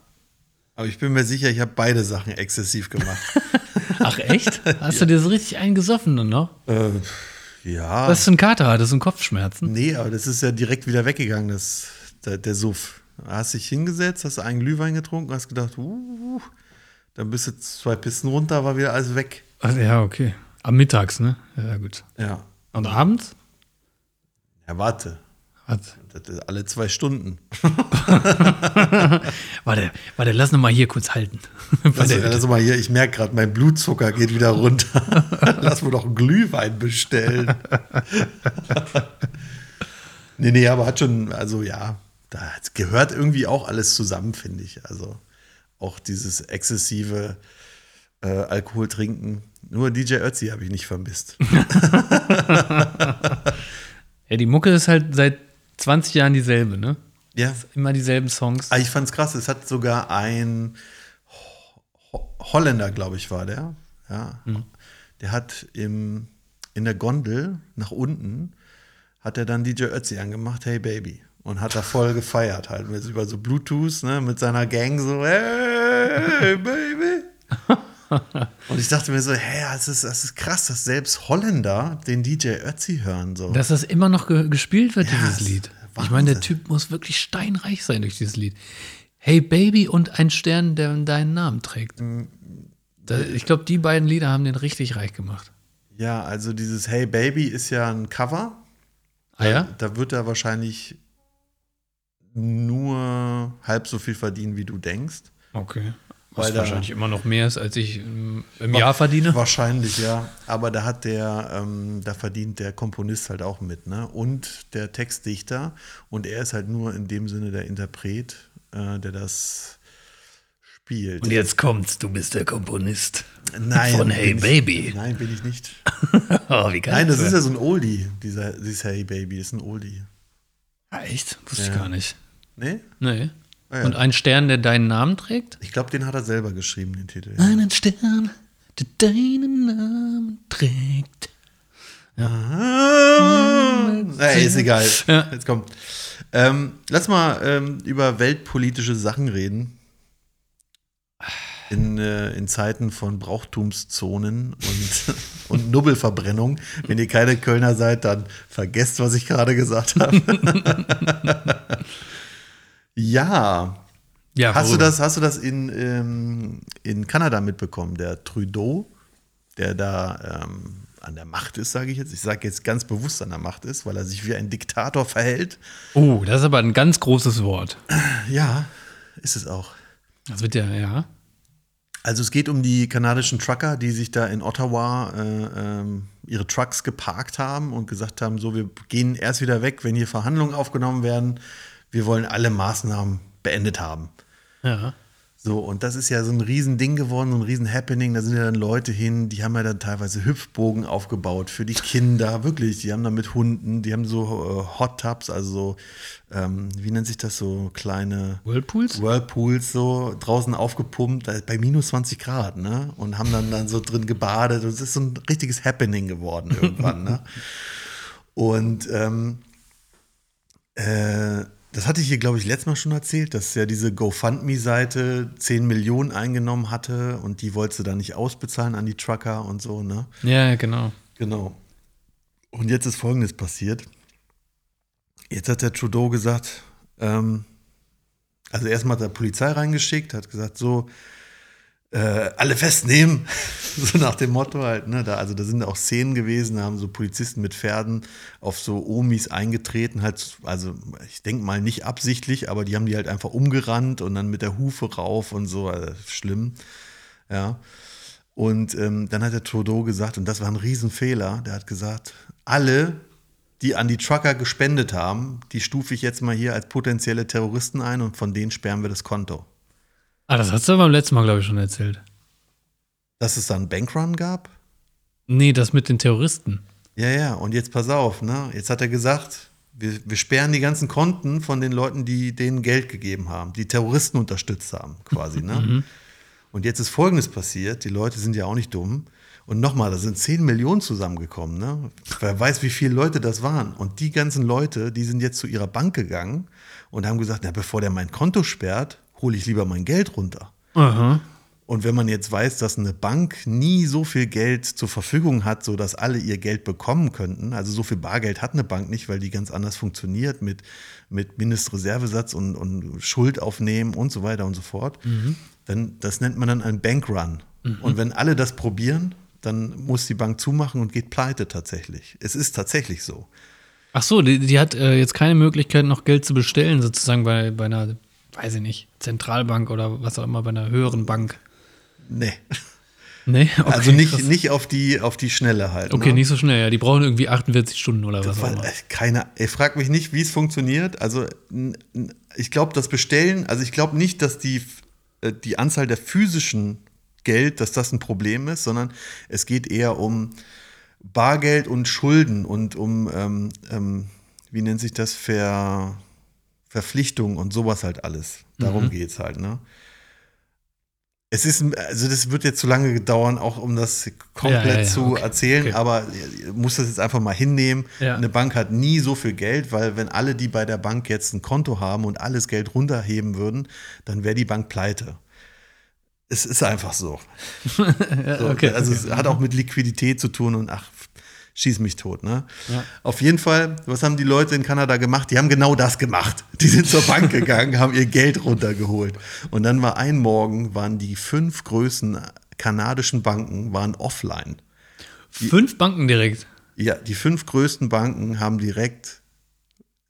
Aber ich bin mir sicher, ich habe beide Sachen exzessiv gemacht. Ach echt? Hast du dir so richtig eingesoffen dann noch? äh, ja. Was für ein Kater hattest du? Kopfschmerzen? Nee, aber das ist ja direkt wieder weggegangen, das, der, der Suff. Da hast dich hingesetzt, hast einen Glühwein getrunken, hast gedacht, uh, dann bist du zwei Pisten runter, war wieder alles weg. Ach, ja, okay. Am Mittags, ne? Ja, gut. Ja. Und abends? Ja, warte. Was? Alle zwei Stunden. Warte, warte, lass noch mal hier kurz halten. Bei Also, der- also mal hier, ich merke gerade, mein Blutzucker geht wieder runter. Lass mir doch einen Glühwein bestellen. nee, nee, aber hat schon, also ja, da gehört irgendwie auch alles zusammen, finde ich. Also auch dieses exzessive äh, Alkohol trinken. Nur DJ Ötzi habe ich nicht vermisst. ja, die Mucke ist halt seit 20 Jahren dieselbe, ne? ja, Immer dieselben Songs. Ah, ich fand's krass. Es hat sogar ein Ho Holländer, glaube ich, war der. Ja. Der hat im, in der Gondel nach unten hat er dann DJ Ötzi angemacht, hey Baby. Und hat da voll gefeiert, halt mit, über so Bluetooth, ne, mit seiner Gang so, hey Baby. Und ich dachte mir so, hey, das ist, das ist krass, dass selbst Holländer den DJ Ötzi hören. So. Dass das immer noch ge gespielt wird, Ja, dieses Lied. Ich meine, der. Typ muss wirklich steinreich sein durch dieses Lied. Hey Baby und ein Stern, der deinen Namen trägt. Mm. Da, ich glaube, die beiden Lieder haben den richtig reich gemacht. ja, also dieses Hey Baby ist ja ein Cover. Ah ja? Da wird er wahrscheinlich nur halb so viel verdienen, wie du denkst. Okay. Was Weil da- wahrscheinlich immer noch mehr ist, als ich ähm, im Jahr verdiene. Wahrscheinlich, ja. Aber da hat der, ähm, da verdient der Komponist halt auch mit, ne? Und der Textdichter. Und er ist halt nur in dem Sinne der Interpret, äh, der das spielt. Und jetzt kommt's, du bist der Komponist. Nein, Von Hey ich- Baby. Nein, bin ich nicht. Oh, wie geil. Nein, das ist ja so ein Oldie, dieser, dieses Hey Baby, das ist ein Oldie. Ja, echt? Wusste Ja. ich gar nicht. Nee? Nee. Ah, ja. Und ein Stern, der deinen Namen trägt? Ich glaube, den hat er selber geschrieben, den Titel. Einen Stern, der deinen Namen trägt. Ah, ey, ist egal. Ja. Jetzt kommt. Ähm, lass mal ähm, über weltpolitische Sachen reden. In, äh, in Zeiten von Brauchtumszonen und, und Nubbelverbrennung. Wenn ihr keine Kölner seid, dann vergesst, was ich gerade gesagt habe. ja. Ja, Hast du das, hast du das in, ähm, in Kanada mitbekommen? Der Trudeau, der da ähm, an der Macht ist, sage ich jetzt. Ich sage jetzt ganz bewusst an der Macht ist, weil er sich wie ein Diktator verhält. Oh, das ist aber ein ganz großes Wort. Ja, ist es auch. Das wird ja, ja. Also es geht um die kanadischen Trucker, die sich da in Ottawa äh, ähm, ihre Trucks geparkt haben und gesagt haben, so, wir gehen erst wieder weg, wenn hier Verhandlungen aufgenommen werden. Wir wollen alle Maßnahmen beendet haben. Ja. So, und das ist ja so ein Riesending geworden, so ein Riesen-Happening. Da sind ja dann Leute hin, die haben ja dann teilweise Hüpfbogen aufgebaut für die Kinder, wirklich. Die haben da mit Hunden, die haben so äh, Hot Tubs, also so, ähm, wie nennt sich das, so kleine Whirlpools? Whirlpools so draußen aufgepumpt, bei minus 20 Grad, ne? Und haben dann, dann so drin gebadet. Und es ist so ein richtiges Happening geworden irgendwann, ne? Und ähm, äh, Das hatte ich hier, glaube ich, letztes Mal schon erzählt, dass ja diese GoFundMe-Seite 10 Millionen eingenommen hatte und die wollte sie dann nicht ausbezahlen an die Trucker und so, ne? Ja, genau. Genau. Und jetzt ist Folgendes passiert. Jetzt hat der Trudeau gesagt, ähm, also erstmal hat er Polizei reingeschickt, hat gesagt, so, äh, alle festnehmen, so nach dem Motto halt, ne? Da, also da sind auch Szenen gewesen, da haben so Polizisten mit Pferden auf so Omis eingetreten, halt, also ich denke mal nicht absichtlich, aber die haben die halt einfach umgerannt und dann mit der Hufe rauf und so, also schlimm, ja. Und ähm, dann hat der Trudeau gesagt, und das war ein Riesenfehler, der hat gesagt, alle, die an die Trucker gespendet haben, die stufe ich jetzt mal hier als potenzielle Terroristen ein und von denen sperren wir das Konto. Ah, das hast du beim letzten Mal, glaube ich, schon erzählt. Dass es da einen Bankrun gab? Nee, das mit den Terroristen. Ja, ja, und jetzt pass auf, ne? Jetzt hat er gesagt, wir, wir sperren die ganzen Konten von den Leuten, die denen Geld gegeben haben, die Terroristen unterstützt haben, quasi, ne? Und jetzt ist Folgendes passiert, die Leute sind ja auch nicht dumm. Und nochmal, da sind 10 Millionen zusammengekommen, ne? Wer weiß, wie viele Leute das waren. Und die ganzen Leute, die sind jetzt zu ihrer Bank gegangen und haben gesagt, na, bevor der mein Konto sperrt, hole ich lieber mein Geld runter. Aha. Und wenn man jetzt weiß, dass eine Bank nie so viel Geld zur Verfügung hat, sodass alle ihr Geld bekommen könnten, also so viel Bargeld hat eine Bank nicht, weil die ganz anders funktioniert mit, mit Mindestreservesatz und, und Schuld aufnehmen und so weiter und so fort, dann das nennt man dann einen Bankrun. Und wenn alle das probieren, dann muss die Bank zumachen und geht pleite tatsächlich. Es ist tatsächlich so. Ach so, die, die hat äh, jetzt keine Möglichkeit, noch Geld zu bestellen, sozusagen bei, bei einer, weiß ich nicht, Zentralbank oder was auch immer, bei einer höheren Bank. Nee. Nee, okay, also nicht, krass. nicht auf die, auf die Schnelle halt. Okay, ne? nicht so schnell, ja. Die brauchen irgendwie 48 Stunden oder was auch immer. äh, keine, ich frage mich nicht, wie es funktioniert. Also ich glaube, das Bestellen, also ich glaube nicht, dass die, äh, die Anzahl der physischen Geld, dass das ein Problem ist, sondern es geht eher um Bargeld und Schulden und um, ähm, ähm, wie nennt sich das, Ver, Verpflichtungen und sowas halt alles. Darum geht's halt, ne? Es ist, also das wird jetzt zu lange dauern, auch um das komplett Ja, ja, ja, zu okay, erzählen, okay. aber muss das jetzt einfach mal hinnehmen. Eine Bank hat nie so viel Geld, weil wenn alle, die bei der Bank jetzt ein Konto haben und alles Geld runterheben würden, dann wäre die Bank pleite. Es ist einfach so. okay, also okay. es hat auch mit Liquidität zu tun und ach, schieß mich tot. Ne? Ja. Auf jeden Fall, was haben die Leute in Kanada gemacht? Die haben genau das gemacht. Die sind zur Bank gegangen, haben ihr Geld runtergeholt. Und dann war ein Morgen, waren die fünf größten kanadischen Banken waren offline. Fünf Banken direkt. Ja, die fünf größten Banken haben direkt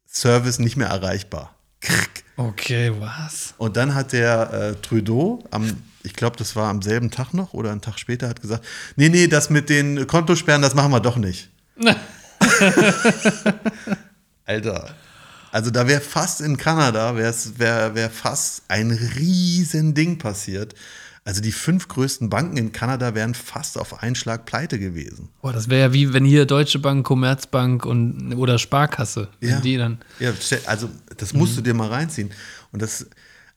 Service nicht mehr erreichbar. Krrk. Okay, was? Und dann hat der äh, Trudeau am, ich glaube, das war am selben Tag noch oder einen Tag später, hat gesagt, nee, nee, das mit den Kontosperren, das machen wir doch nicht. Alter. Also da wäre fast in Kanada, wäre wär, wär fast ein riesen Ding passiert. Also die fünf größten Banken in Kanada wären fast auf einen Schlag pleite gewesen. Boah, das wäre ja wie wenn hier Deutsche Bank, Commerzbank und oder Sparkasse, Ja. die dann. Ja, also das musst du dir mal reinziehen. Und das,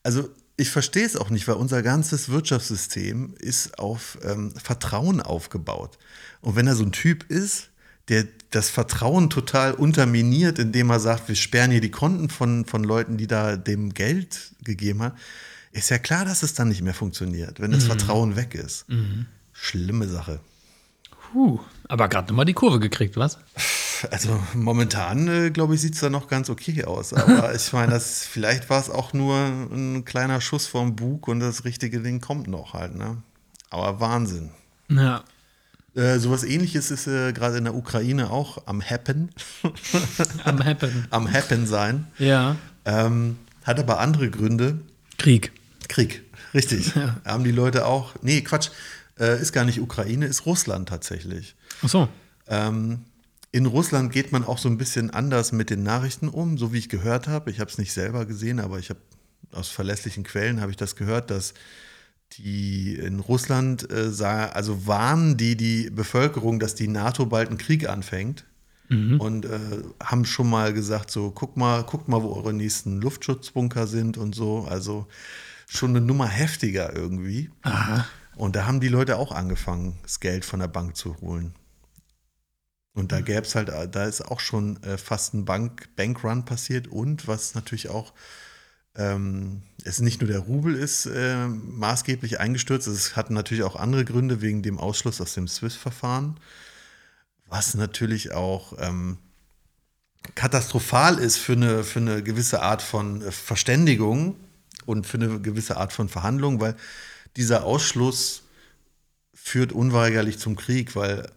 also ich verstehe es auch nicht, weil unser ganzes Wirtschaftssystem ist auf ähm, Vertrauen aufgebaut. Und wenn er so ein Typ ist, der das Vertrauen total unterminiert, indem er sagt, wir sperren hier die Konten von, von Leuten, die da dem Geld gegeben haben, ist ja klar, dass es dann nicht mehr funktioniert, wenn das Vertrauen weg ist. Schlimme Sache. Puh, aber gerade nochmal die Kurve gekriegt, was? Also momentan, äh, glaube ich, sieht es da noch ganz okay aus. Aber ich meine, das, vielleicht war es auch nur ein kleiner Schuss vom Bug und das richtige Ding kommt noch halt. Ne? Aber Wahnsinn. Ja. Äh, sowas ähnliches ist äh, gerade in der Ukraine auch am Happen. Am Happen. am Happen sein. Ja. Ähm, hat aber andere Gründe. Krieg. Krieg, richtig. Haben die Leute auch. Nee, Quatsch. Äh, ist gar nicht Ukraine, ist Russland tatsächlich. Ach so. Ähm, in Russland geht man auch so ein bisschen anders mit den Nachrichten um, so wie ich gehört habe. Ich habe es nicht selber gesehen, aber ich habe aus verlässlichen Quellen habe ich das gehört, dass die in Russland äh, sah, also warnen die die Bevölkerung, dass die NATO bald einen Krieg anfängt und äh, haben schon mal gesagt so guck mal, guckt mal, wo eure nächsten Luftschutzbunker sind und so. Also schon eine Nummer heftiger irgendwie. Und da haben die Leute auch angefangen, das Geld von der Bank zu holen. Und da gäbe es halt, da ist auch schon äh, fast ein Bank, Bankrun passiert. Und was natürlich auch ähm, es nicht nur der Rubel ist äh, maßgeblich eingestürzt, es hat natürlich auch andere Gründe wegen dem Ausschluss aus dem SWIFT-Verfahren, was natürlich auch ähm, katastrophal ist für eine, für eine gewisse Art von äh, Verständigung und für eine gewisse Art von Verhandlung, weil dieser Ausschluss führt unweigerlich zum Krieg, weil,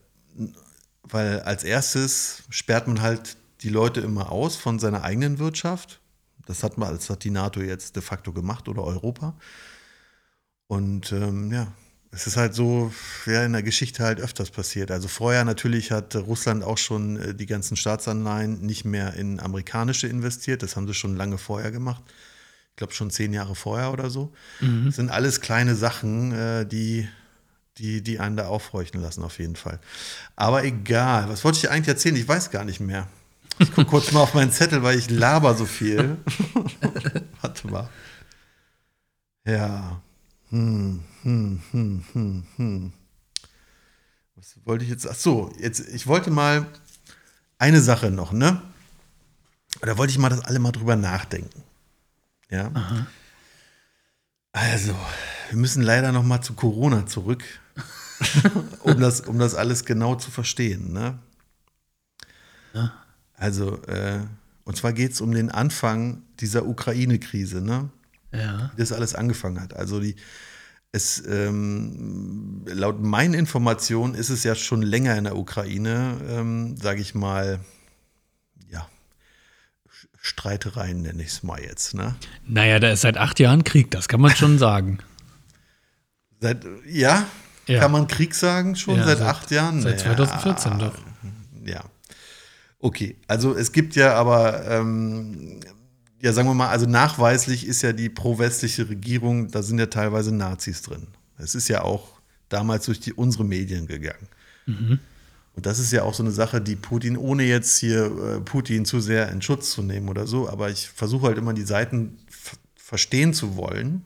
weil als erstes sperrt man halt die Leute immer aus von seiner eigenen Wirtschaft das hat, man, das hat die NATO jetzt de facto gemacht oder Europa. Und ähm, ja, es ist halt so, ja, in der Geschichte halt öfters passiert. Also vorher natürlich hat Russland auch schon äh, die ganzen Staatsanleihen nicht mehr in amerikanische investiert. Das haben sie schon lange vorher gemacht. Ich glaube schon zehn Jahre vorher oder so. Mhm. Das sind alles kleine Sachen, äh, die, die, die einen da aufhorchen lassen, auf jeden Fall. Aber egal, was wollte ich eigentlich erzählen? Ich weiß gar nicht mehr. Ich gucke kurz mal auf meinen Zettel, weil ich laber so viel. Warte mal. Ja. Hm, hm, hm, hm, hm. Was wollte ich jetzt? Ach so, jetzt, ich wollte mal eine Sache noch, ne? Da wollte ich mal, dass alle mal drüber nachdenken. Ja. Aha. Also, wir müssen leider noch mal zu Corona zurück, um, das, um das alles genau zu verstehen, ne? Ja. Also, äh, und zwar geht es um den Anfang dieser Ukraine-Krise, ne? Ja. Wie das alles angefangen hat. Also die, es, ähm, laut meinen Informationen ist es ja schon länger in der Ukraine, ähm, sage ich mal, Streitereien nenne ich es mal jetzt. Ne? Naja, da ist seit acht Jahren Krieg, das kann man schon sagen. seit, ja, ja, kann man Krieg sagen schon ja, seit, seit, acht Jahren? Seit 2014 ja, doch. Ja, Okay, also es gibt ja aber, ähm, ja, sagen wir mal, also nachweislich ist ja die pro-westliche Regierung, da sind ja teilweise Nazis drin. Es ist ja auch damals durch die, unsere Medien gegangen. Mhm. Und das ist ja auch so eine Sache, die Putin, ohne jetzt hier äh, Putin zu sehr in Schutz zu nehmen oder so, aber ich versuche halt immer die Seiten verstehen zu wollen,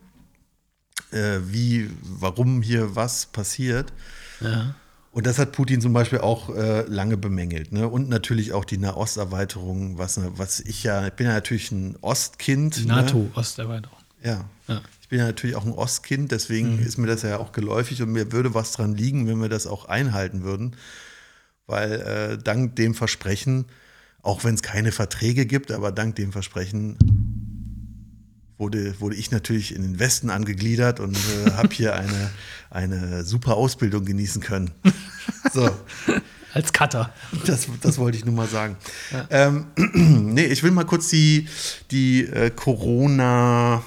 äh, wie, warum hier was passiert. Ja. Und das hat Putin zum Beispiel auch äh, lange bemängelt. Ne? Und natürlich auch die Nahosterweiterung, was, was ich ja, ich bin ja natürlich ein Ostkind. NATO-Osterweiterung. Ne? Ja. ja. Ich bin ja natürlich auch ein Ostkind, deswegen mhm. ist mir das ja auch geläufig und mir würde was dran liegen, wenn wir das auch einhalten würden. Weil äh, dank dem Versprechen, auch wenn es keine Verträge gibt, aber dank dem Versprechen wurde, wurde ich natürlich in den Westen angegliedert und äh, habe hier eine, eine super Ausbildung genießen können. So. Als Cutter. Das, das wollte ich nur mal sagen. Ja. Ähm, nee, ich will mal kurz die, die äh, Corona,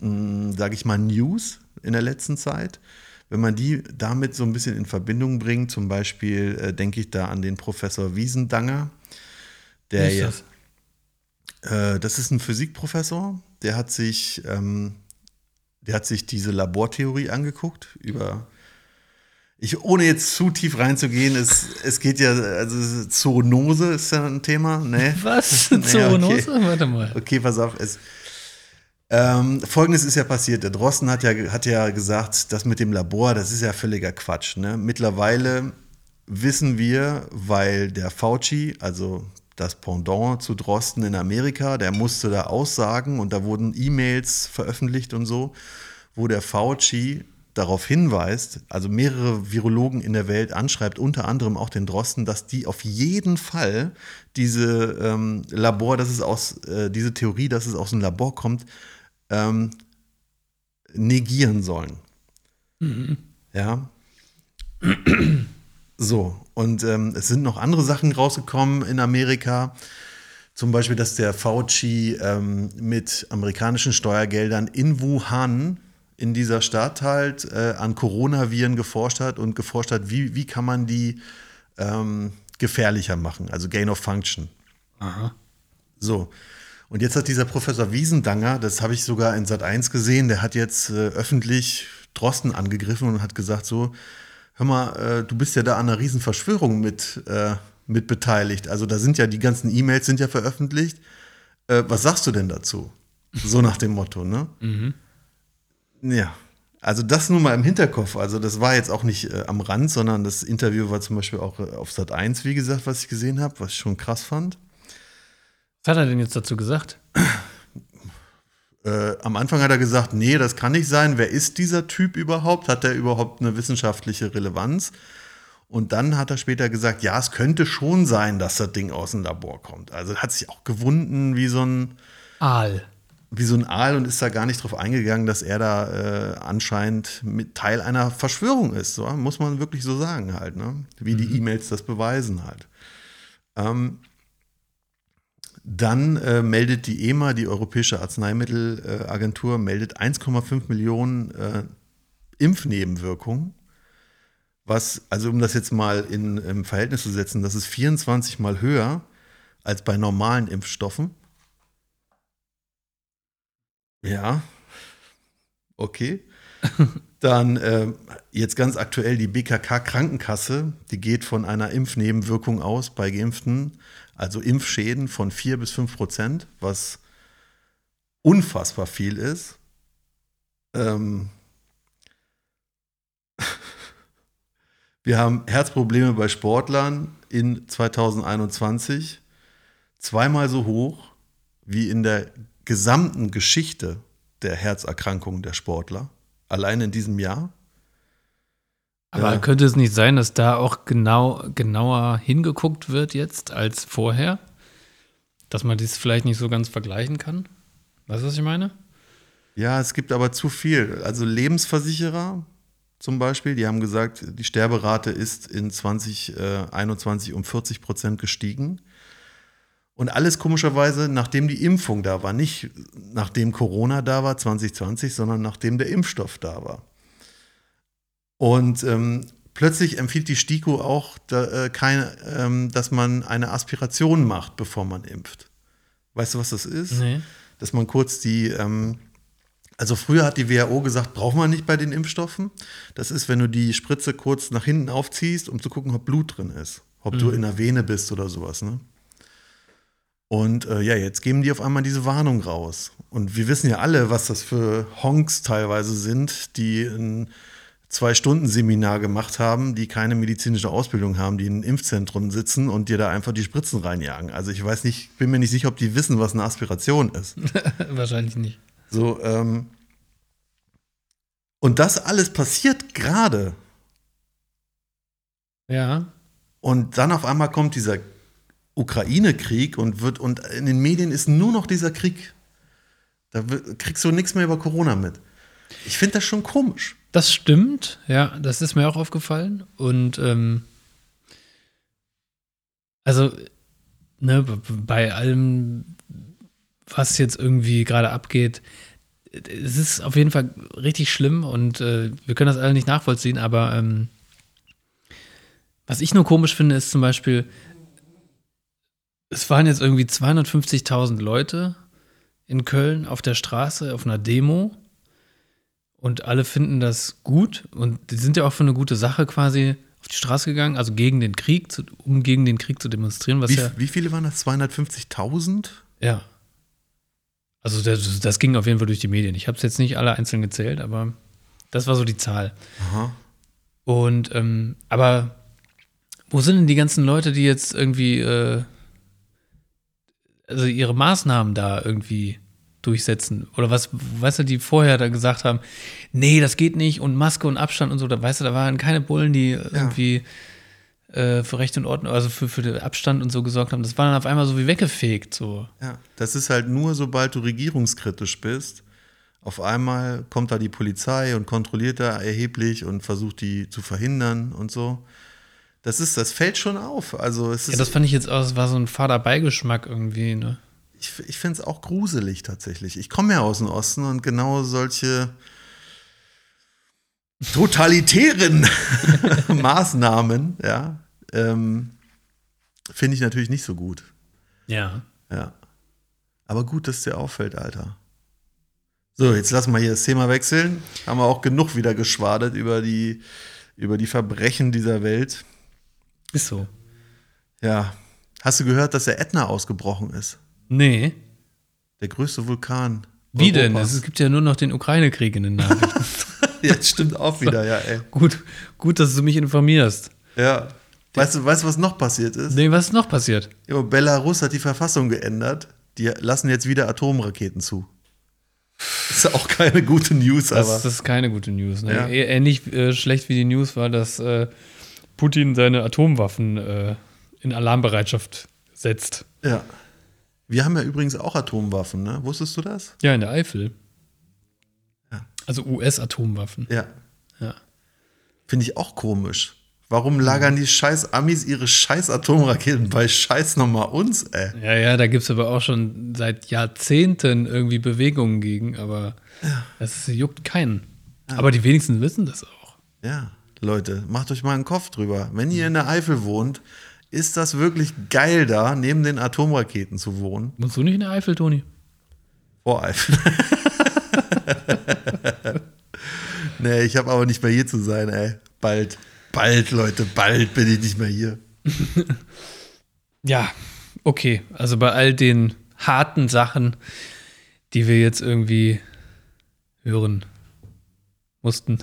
hm, sage ich mal, News in der letzten Zeit. Wenn man die damit so ein bisschen in Verbindung bringt, zum Beispiel äh, denke ich da an den Professor Wiesendanger, der jetzt. Äh, das ist ein Physikprofessor, der hat sich, ähm, der hat sich diese Labortheorie angeguckt über ich, ohne jetzt zu tief reinzugehen, es, es geht ja, also Zoonose ist ja ein Thema, ne? Was? Zoonose? Okay. Warte mal. Okay, pass auf. Es, ähm, Folgendes ist ja passiert. Der Drosten hat ja, hat ja gesagt, das mit dem Labor, das ist ja völliger Quatsch. Ne? Mittlerweile wissen wir, weil der Fauci, also das Pendant zu Drosten in Amerika, der musste da aussagen und da wurden E-Mails veröffentlicht und so, wo der Fauci darauf hinweist, also mehrere Virologen in der Welt anschreibt, unter anderem auch den Drosten, dass die auf jeden Fall diese ähm, Labor, dass es aus, äh, diese Theorie, dass es aus dem Labor kommt, ähm, negieren sollen. Mhm. Ja. So, und ähm, es sind noch andere Sachen rausgekommen in Amerika. Zum Beispiel, dass der Fauci ähm, mit amerikanischen Steuergeldern in Wuhan, in dieser Stadt halt, äh, an Coronaviren geforscht hat und geforscht hat, wie, wie kann man die ähm, gefährlicher machen, also Gain of Function. Aha. So. Und jetzt hat dieser Professor Wiesendanger, das habe ich sogar in Sat 1 gesehen, der hat jetzt äh, öffentlich Drosten angegriffen und hat gesagt so, hör mal, äh, du bist ja da an einer Riesenverschwörung mit, äh, mit beteiligt. Also da sind ja die ganzen E-Mails sind ja veröffentlicht. Äh, was sagst du denn dazu? So nach dem Motto, ne? Mhm. Ja. Also das nur mal im Hinterkopf. Also das war jetzt auch nicht äh, am Rand, sondern das Interview war zum Beispiel auch äh, auf Sat 1, wie gesagt, was ich gesehen habe, was ich schon krass fand. Was hat er denn jetzt dazu gesagt? Äh, am Anfang hat er gesagt, nee, das kann nicht sein. Wer ist dieser Typ überhaupt? Hat er überhaupt eine wissenschaftliche Relevanz? Und dann hat er später gesagt, ja, es könnte schon sein, dass das Ding aus dem Labor kommt. Also hat sich auch gewunden wie so ein Aal. wie so ein Aal und ist da gar nicht drauf eingegangen, dass er da äh, anscheinend mit Teil einer Verschwörung ist. So, muss man wirklich so sagen halt, ne? Wie die E-Mails das beweisen halt. Ähm, dann äh, meldet die EMA, die Europäische Arzneimittelagentur, meldet 1,5 Millionen äh, Impfnebenwirkungen. Was, also um das jetzt mal in, im Verhältnis zu setzen, das ist 24 mal höher als bei normalen Impfstoffen. Ja. Okay. Dann äh, jetzt ganz aktuell die BKK Krankenkasse, die geht von einer Impfnebenwirkung aus bei Geimpften, also Impfschäden von 4 bis 5 Prozent, was unfassbar viel ist. Ähm Wir haben Herzprobleme bei Sportlern in 2021 zweimal so hoch wie in der gesamten Geschichte der Herzerkrankungen der Sportler. Allein in diesem Jahr. Aber Ja. könnte es nicht sein, dass da auch genau, genauer hingeguckt wird jetzt als vorher? Dass man dies vielleicht nicht so ganz vergleichen kann? Weißt du, was ich meine? Ja, es gibt aber zu viel. Also Lebensversicherer zum Beispiel, die haben gesagt, die Sterberate ist in 2021 um 40 Prozent gestiegen. Und alles komischerweise, nachdem die Impfung da war. Nicht nachdem Corona da war, 2020, sondern nachdem der Impfstoff da war. Und ähm, plötzlich empfiehlt die STIKO auch, da, äh, keine, ähm, dass man eine Aspiration macht, bevor man impft. Weißt du, was das ist? Nee. dass man kurz die, ähm, also früher hat die WHO gesagt, braucht man nicht bei den Impfstoffen. Das ist, wenn du die Spritze kurz nach hinten aufziehst, um zu gucken, ob Blut drin ist, ob du in der Vene bist oder sowas. Ne? Und äh, ja, jetzt geben die auf einmal diese Warnung raus. Und wir wissen ja alle, was das für Honks teilweise sind, die ein Zwei-Stunden-Seminar gemacht haben, die keine medizinische Ausbildung haben, die in Impfzentren sitzen und dir da einfach die Spritzen reinjagen. Also ich weiß nicht, bin mir nicht sicher, ob die wissen, was eine Aspiration ist. Wahrscheinlich nicht. So, ähm, und das alles passiert gerade. Ja. Und dann auf einmal kommt dieser Ukraine-Krieg und wird, und in den Medien ist nur noch dieser Krieg. Da kriegst du nichts mehr über Corona mit. Ich finde das schon komisch. Das stimmt, ja, das ist mir auch aufgefallen. Und ähm, also, ne, bei allem, was jetzt irgendwie gerade abgeht, es ist auf jeden Fall richtig schlimm und äh, wir können das alle nicht nachvollziehen, aber ähm, was ich nur komisch finde, ist zum Beispiel, es waren jetzt irgendwie 250.000 Leute in Köln auf der Straße, auf einer Demo. Und alle finden das gut und die sind ja auch für eine gute Sache quasi auf die Straße gegangen, also gegen den Krieg, zu, um gegen den Krieg zu demonstrieren, was Wie, ja. wie viele waren das? 250.000? Ja. Also das, das ging auf jeden Fall durch die Medien. Ich habe es jetzt nicht alle einzeln gezählt, aber das war so die Zahl. Aha. Und ähm, aber wo sind denn die ganzen Leute, die jetzt irgendwie äh, also ihre Maßnahmen da irgendwie durchsetzen? Oder was, weißt du, die vorher da gesagt haben, nee, das geht nicht und Maske und Abstand und so, da weißt du, da waren keine Bullen, die irgendwie äh, für Recht und Ordnung, also für, für den Abstand und so gesorgt haben. Das war dann auf einmal so wie weggefegt. So. Ja, das ist halt nur, sobald du regierungskritisch bist, auf einmal kommt da die Polizei und kontrolliert da erheblich und versucht die zu verhindern und so. Das ist, das fällt schon auf. Also es ist, Ja, das fand ich jetzt auch, es war so ein fader Beigeschmack irgendwie, ne? ich, ich finde es auch gruselig tatsächlich. Ich komme ja aus dem Osten und genau solche totalitären Maßnahmen, ja, ähm, finde ich natürlich nicht so gut. Ja. Ja. Aber gut, dass es dir auffällt, Alter. So, jetzt lassen wir hier das Thema wechseln. Haben wir auch genug wieder geschwadert über die, über die Verbrechen dieser Welt. Ist so. Ja. Hast du gehört, dass der Ätna ausgebrochen ist? Nee. Der größte Vulkan. Wie denn? Europas. Es gibt ja nur noch den Ukraine-Krieg in den Nachrichten. Jetzt stimmt auch wieder, ja, ey. Gut, gut, dass du mich informierst. Ja. Weißt du, weißt was noch passiert ist? Nee, was ist noch passiert? Ja, Belarus hat die Verfassung geändert. Die lassen jetzt wieder Atomraketen zu. Ist ja auch keine gute News, Das, aber. das ist keine gute News. Ne? Ja. Ähnlich äh, schlecht wie die News war, dass äh, Putin seine Atomwaffen äh, in Alarmbereitschaft setzt. Ja. Wir haben ja übrigens auch Atomwaffen, ne? Wusstest du das? Ja, in der Eifel. Ja. Also US-Atomwaffen. Ja. Ja. Finde ich auch komisch. Warum lagern die scheiß Amis ihre scheiß Atomraketen bei scheiß nochmal uns, ey? Ja, ja, da gibt es aber auch schon seit Jahrzehnten irgendwie Bewegungen gegen, aber das juckt keinen. Aber die wenigsten wissen das auch. Ja, Leute, macht euch mal einen Kopf drüber. Wenn ihr in der Eifel wohnt, ist das wirklich geil da, neben den Atomraketen zu wohnen? Wohnst du nicht in der Eifel, Toni? Vor Eifel. nee, ich habe aber nicht mehr hier zu sein, ey. Bald, bald, Leute, bald bin ich nicht mehr hier. Ja, okay. Also bei all den harten Sachen, die wir jetzt irgendwie hören mussten,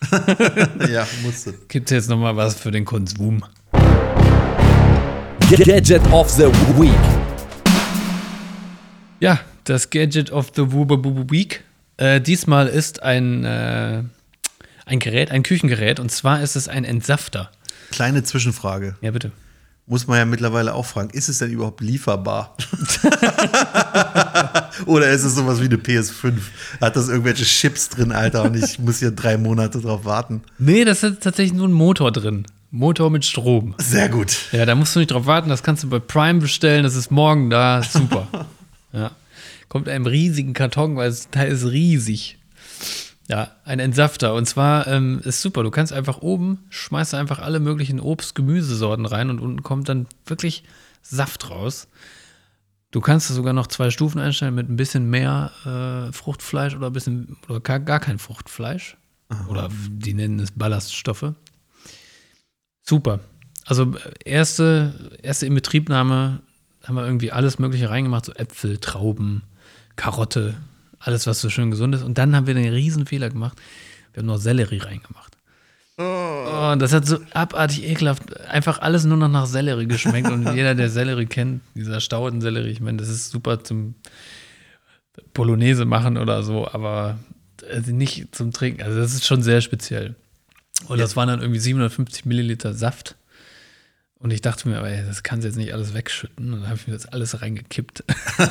ja, musste. gibt es jetzt noch mal was für den Konsum. Gadget of the Week. Ja, das Gadget of the Wooba Week. Äh, diesmal ist ein, äh, ein Gerät, ein Küchengerät, und zwar ist es ein Entsafter. Kleine Zwischenfrage. Ja, bitte. Muss man ja mittlerweile auch fragen, ist es denn überhaupt lieferbar? Oder ist es sowas wie eine PS5? Hat das irgendwelche Chips drin, Alter, und ich muss hier drei Monate drauf warten? Nee, das ist tatsächlich nur ein Motor drin. Motor mit Strom. Sehr gut. Ja, da musst du nicht drauf warten, das kannst du bei Prime bestellen, das ist morgen da, super. ja. Kommt in einem riesigen Karton, weil das Teil ist riesig. Ja, ein Entsafter. Und zwar ähm, ist super. Du kannst einfach oben, schmeißt einfach alle möglichen Obst-, Gemüsesorten rein und unten kommt dann wirklich Saft raus. Du kannst sogar noch zwei Stufen einstellen mit ein bisschen mehr äh, Fruchtfleisch oder ein bisschen oder gar, gar kein Fruchtfleisch. Oder die nennen es Ballaststoffe. Super. Also erste, erste Inbetriebnahme haben wir irgendwie alles Mögliche reingemacht, so Äpfel, Trauben, Karotte, alles, was so schön gesund ist. Und dann haben wir den riesen Fehler gemacht. Wir haben noch Sellerie reingemacht. Oh, und das hat so abartig ekelhaft, einfach alles nur noch nach Sellerie geschmeckt. Und jeder, der Sellerie kennt, dieser Staudensellerie, ich meine, das ist super zum Bolognese machen oder so, aber also nicht zum Trinken. Also das ist schon sehr speziell. Und das waren dann irgendwie 750 Milliliter Saft. Und ich dachte mir, aber ey, das kannst du jetzt nicht alles wegschütten. Und dann habe ich mir das alles reingekippt.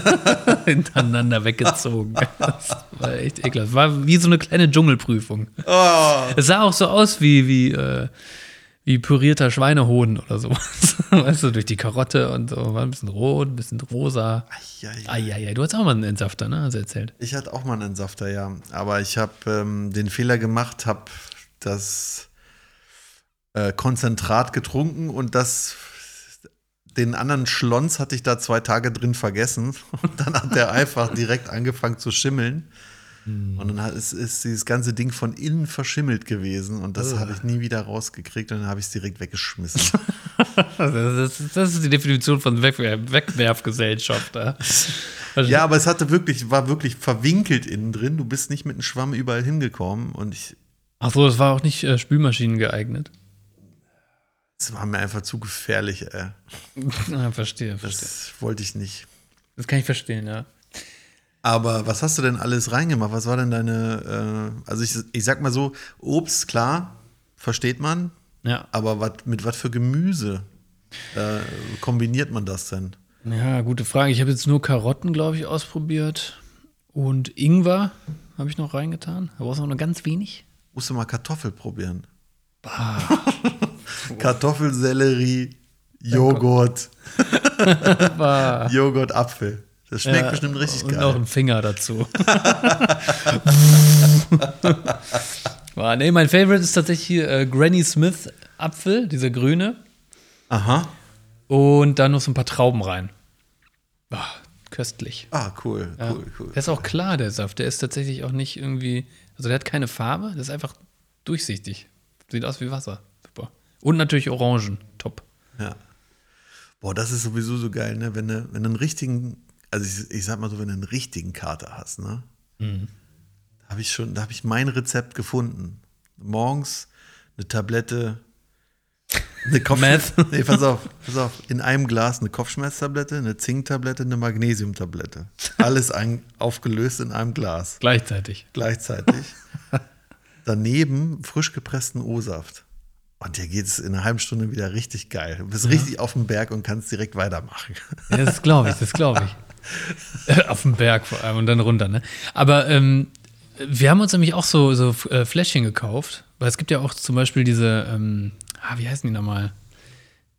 Hintereinander weggezogen. Das war echt ekelhaft. War wie so eine kleine Dschungelprüfung. Es sah auch so aus wie, wie, äh, wie pürierter Schweinehoden oder sowas. weißt du, durch die Karotte und so. War ein bisschen rot, ein bisschen rosa. Ja, ja. Eieiei, du hast auch mal einen Entsafter, ne? Hast du erzählt. Ich hatte auch mal einen Entsafter, ja. Aber ich habe ähm, den Fehler gemacht, habe das äh, Konzentrat getrunken und das den anderen Schlons hatte ich da zwei Tage drin vergessen. Und dann hat der einfach direkt angefangen zu schimmeln. Und dann hat, ist, ist dieses ganze Ding von innen verschimmelt gewesen. Und das habe ich nie wieder rausgekriegt. Und dann habe ich es direkt weggeschmissen. Das ist, das ist die Definition von Wegwerf Wegwerfgesellschaft. Ja. ja, aber es hatte wirklich, war wirklich verwinkelt innen drin. Du bist nicht mit einem Schwamm überall hingekommen. Und ich, Ach so, das war auch nicht äh, Spülmaschinen geeignet. Es war mir einfach zu gefährlich, ey. Ah, verstehe, verstehe. Das wollte ich nicht. Das kann ich verstehen, ja. Aber was hast du denn alles reingemacht? Was war denn deine, äh, also ich, ich sag mal so, Obst, klar, versteht man, Ja, aber wat, mit was für Gemüse äh, kombiniert man das denn? ja gute Frage. Ich habe jetzt nur Karotten, glaube ich, ausprobiert. Und Ingwer habe ich noch reingetan. Da brauchst du nur ganz wenig. Musst du mal Kartoffel probieren. Kartoffel, Sellerie, Joghurt, Joghurt, Apfel. Das schmeckt Ja, bestimmt richtig und geil. noch ein Finger dazu. Nee, mein Favorite ist tatsächlich hier äh, Granny Smith Apfel, dieser grüne. Aha. Und dann noch so ein paar Trauben rein. Ah, köstlich. Ah, cool, Ja. cool, cool. Der ist auch klar, der Saft. Der ist tatsächlich auch nicht irgendwie. Also der hat keine Farbe, der ist einfach durchsichtig. Sieht aus wie Wasser. Und natürlich Orangen. Top. Ja. Boah, das ist sowieso so geil, ne? Wenn du, wenn du einen richtigen, also ich, ich sag mal so, wenn du einen richtigen Kater hast, ne? Mhm. Da habe ich schon, da habe ich mein Rezept gefunden. Morgens eine Tablette, eine Kopfschmerz. Nee, pass auf, pass auf. In einem Glas eine Kopfschmerztablette, eine Zinktablette, eine Magnesiumtablette. Alles ein, aufgelöst in einem Glas. Gleichzeitig. Gleichzeitig. Daneben frisch gepressten O-Saft. Und dir geht es in einer halben Stunde wieder richtig geil. Du bist richtig auf dem Berg und kannst direkt weitermachen. Ja, das glaube ich, das glaube ich. Auf dem Berg vor allem und dann runter, ne? Aber ähm, wir haben uns nämlich auch so, so äh, Fläschchen gekauft, weil es gibt ja auch zum Beispiel diese, ähm, ah, wie heißen die nochmal?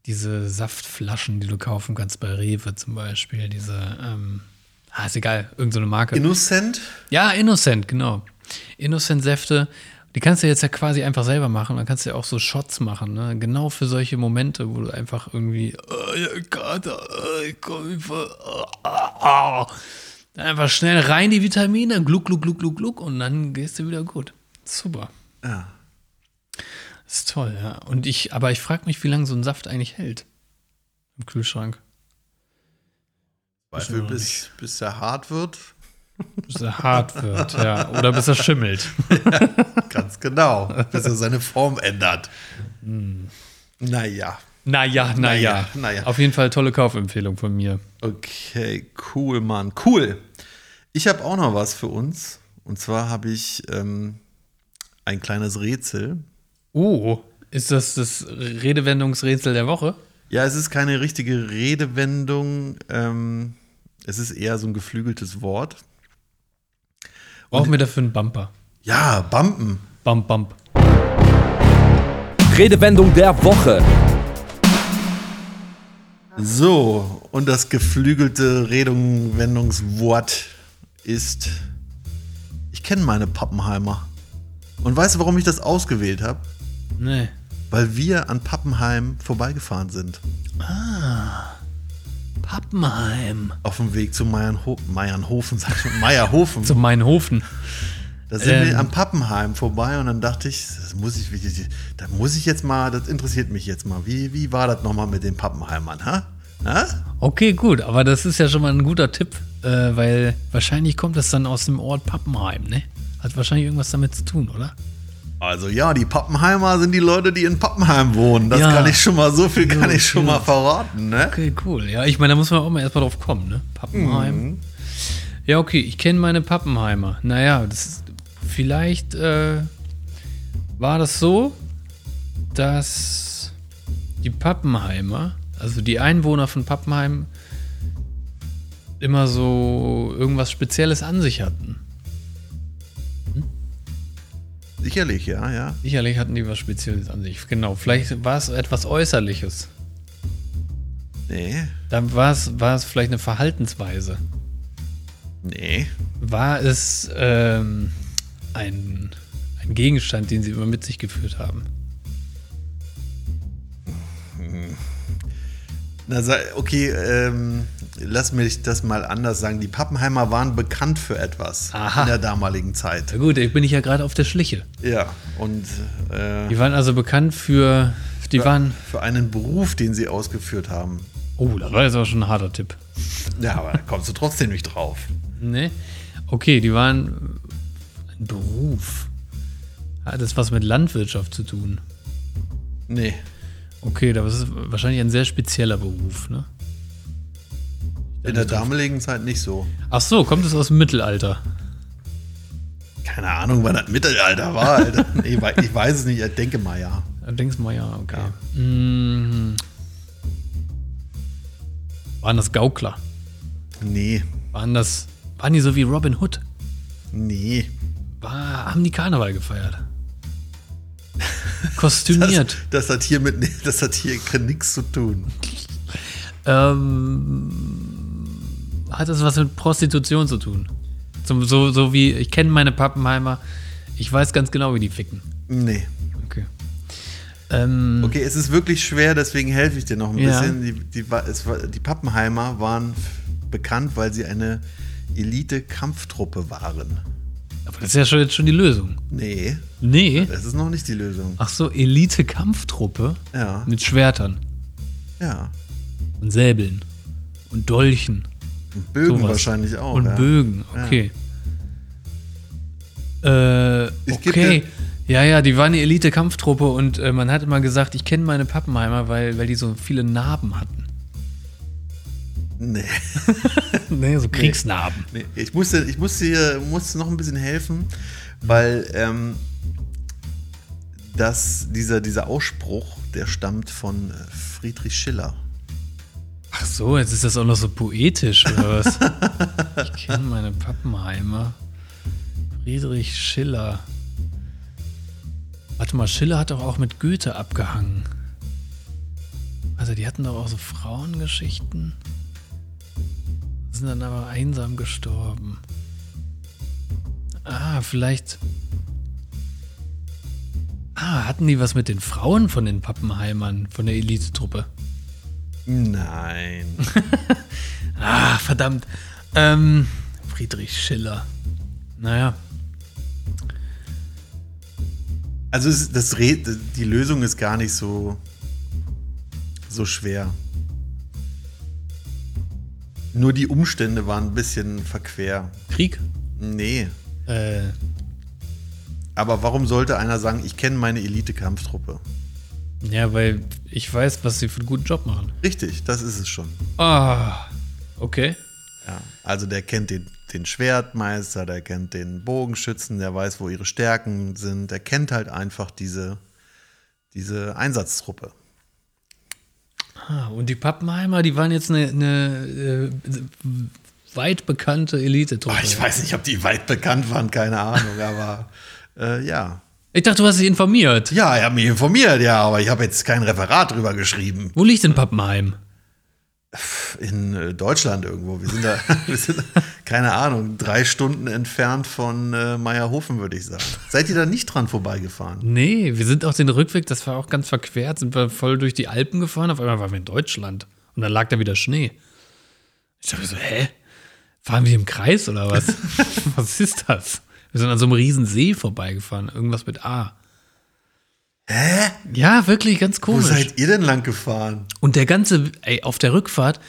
Diese Saftflaschen, die du kaufen kannst bei Rewe zum Beispiel. Diese, ähm, ah, ist egal, irgendeine so eine Marke. Innocent? Ja, Innocent, genau. Innocent-Säfte. Die kannst du jetzt ja quasi einfach selber machen. Dann kannst du ja auch so Shots machen, ne? Genau für solche Momente, wo du einfach irgendwie, oh, Kater, oh, ich komm nicht vor, oh, ah. Dann einfach schnell rein die Vitamine, gluck, gluck, gluck, gluck, gluck und dann gehst du wieder gut. Super. Ja. Das ist toll, ja. Und ich, aber ich frage mich, wie lange so ein Saft eigentlich hält. Im Kühlschrank. Noch bis, bis er hart wird. Bis er hart wird, ja. Oder bis er schimmelt. Ganz genau. bis er seine Form ändert. Naja. Naja, naja. Naja, naja. Auf jeden Fall tolle Kaufempfehlung von mir. Okay, cool, Mann. Cool. Ich habe auch noch was für uns. Und zwar habe ich ähm, ein kleines Rätsel. Oh, ist das das Redewendungsrätsel der Woche? Ja, es ist keine richtige Redewendung. Ähm, es ist eher so ein geflügeltes Wort. Brauchen wir dafür einen Bumper? Ja, Bumpen. Bump, bump. Redewendung der Woche. So, und das geflügelte Redewendungswort ist, ich kenne meine Pappenheimer. Und weißt du, warum ich das ausgewählt habe? Nee. Weil wir an Pappenheim vorbeigefahren sind. Pappenheim. Auf dem Weg zu Meiernho Meiernhofen, sag ich schon, Meierhofen. Zu Meinhofen. Da sind Ähm. wir am Pappenheim vorbei und dann dachte ich, das muss ich, da muss ich jetzt mal, das interessiert mich jetzt mal. Wie, wie war das nochmal mit den Pappenheimern, ha? ha? Okay, gut, aber das ist ja schon mal ein guter Tipp, äh, weil wahrscheinlich kommt das dann aus dem Ort Pappenheim, ne? Hat wahrscheinlich irgendwas damit zu tun, oder? Also ja, die Pappenheimer sind die Leute, die in Pappenheim wohnen. Das Ja. kann ich schon mal, so viel kann Ja, ich schon ja. mal verraten, ne? Okay, cool. Ja, ich meine, da muss man auch mal erstmal drauf kommen, ne? Pappenheim. Ja, okay, ich kenne meine Pappenheimer. Naja, das ist, vielleicht äh, war das so, dass die Pappenheimer, also die Einwohner von Pappenheim, immer so irgendwas Spezielles an sich hatten. Sicherlich, ja, ja. Sicherlich hatten die was Spezielles an sich. Genau, vielleicht war es etwas Äußerliches. Nee, Dann war es, war es vielleicht eine Verhaltensweise. nee. War es ähm, ein, ein Gegenstand, den sie immer mit sich geführt haben? Na, okay, ähm, lass mich das mal anders sagen. Die Pappenheimer waren bekannt für etwas Aha. in der damaligen Zeit. Na gut, ich bin ich ja gerade auf der Schliche. Ja, und äh, Die waren also bekannt für. Die waren. für einen Beruf, den sie ausgeführt haben. Oh, das war jetzt auch schon ein harter Tipp. Ja, aber da kommst du trotzdem nicht drauf. Ne? Okay, die waren. Ein Beruf. Hat das was mit Landwirtschaft zu tun? Nee. Okay, das ist wahrscheinlich ein sehr spezieller Beruf, ne? In der damaligen Zeit nicht so. Ach so, kommt es aus dem Mittelalter? Keine Ahnung, wann das Mittelalter war, Alter. Nee, wei- ich weiß es nicht, ich denke mal ja. Denkst mal, ja, okay. Mhm. Waren das Gaukler? Nee, Waren das. Waren die so wie Robin Hood? nee. War, haben die Karneval gefeiert? Kostümiert. Das, das hat hier mit, das hat hier nichts zu tun. ähm, hat das was mit Prostitution zu tun? Zum, so, so wie, ich kenne meine Pappenheimer, ich weiß ganz genau, wie die ficken. Nee. Okay. Ähm, Okay, es ist wirklich schwer, deswegen helfe ich dir noch ein Ja. bisschen. Die, die, es die Pappenheimer waren bekannt, weil sie eine Elite-Kampftruppe waren. Aber das ist ja schon, jetzt schon die Lösung. Nee, Nee. das ist noch nicht die Lösung. Ach so, Elite-Kampftruppe Ja, mit Schwertern ja. und Säbeln und Dolchen. Und Bögen Sowas. wahrscheinlich auch. und ja. Bögen, okay. Äh, Es gibt okay. Ja, ja, die waren eine Elite-Kampftruppe und äh, man hat immer gesagt, ich kenne meine Pappenheimer, weil, weil die so viele Narben hatten. Nee. Nee, so Kriegsnarben. Nee, ich musste, ich musste hier musste noch ein bisschen helfen, weil ähm, das, dieser, dieser Ausspruch, der stammt von äh, Friedrich Schiller. Ach so, jetzt ist das auch noch so poetisch, oder was? ich kenne meine Pappenheimer. Friedrich Schiller. Warte mal, Schiller hat doch auch mit Goethe abgehangen. Also die hatten doch auch so Frauengeschichten. Sind dann aber einsam gestorben. Ah, vielleicht. Ah, hatten die was mit den Frauen von den Pappenheimern, von der Elitetruppe? Nein. Ah, verdammt. Ähm, Friedrich Schiller. Naja. Also das, die Lösung ist gar nicht so, so schwer. Nur die Umstände waren ein bisschen verquer. Krieg? Nee. Äh, Aber warum sollte einer sagen, ich kenne meine Elite-Kampftruppe? ja, weil ich weiß, was sie für einen guten Job machen. Richtig, das ist es schon. Ah, okay. Ja, also der kennt den, den Schwertmeister, der kennt den Bogenschützen, der weiß, wo ihre Stärken sind. Der kennt halt einfach diese, diese Einsatztruppe. Ah, und die Pappenheimer, die waren jetzt eine, eine äh, weit bekannte Elite-Truppe. Ah, ich weiß nicht, ob die weit bekannt waren, keine Ahnung, aber äh, ja. Ich dachte, du hast dich informiert. Ja, ich habe mich informiert, ja, aber ich habe jetzt kein Referat drüber geschrieben. Wo liegt denn Pappenheim? In äh, Deutschland irgendwo. Wir sind da, wir sind, keine Ahnung, drei Stunden entfernt von äh, Meierhofen, würde ich sagen. Seid ihr da nicht dran vorbeigefahren? Nee, wir sind auch den Rückweg, das war auch ganz verquert, sind wir voll durch die Alpen gefahren, auf einmal waren wir in Deutschland. Und dann lag da wieder Schnee. Ich dachte so, hä? Fahren wir im Kreis oder was? was ist das? Wir sind an so einem riesen See vorbeigefahren, irgendwas mit A. Hä? Ja, wirklich ganz Wo komisch. seid ihr denn lang gefahren? Und der ganze, ey, auf der Rückfahrt,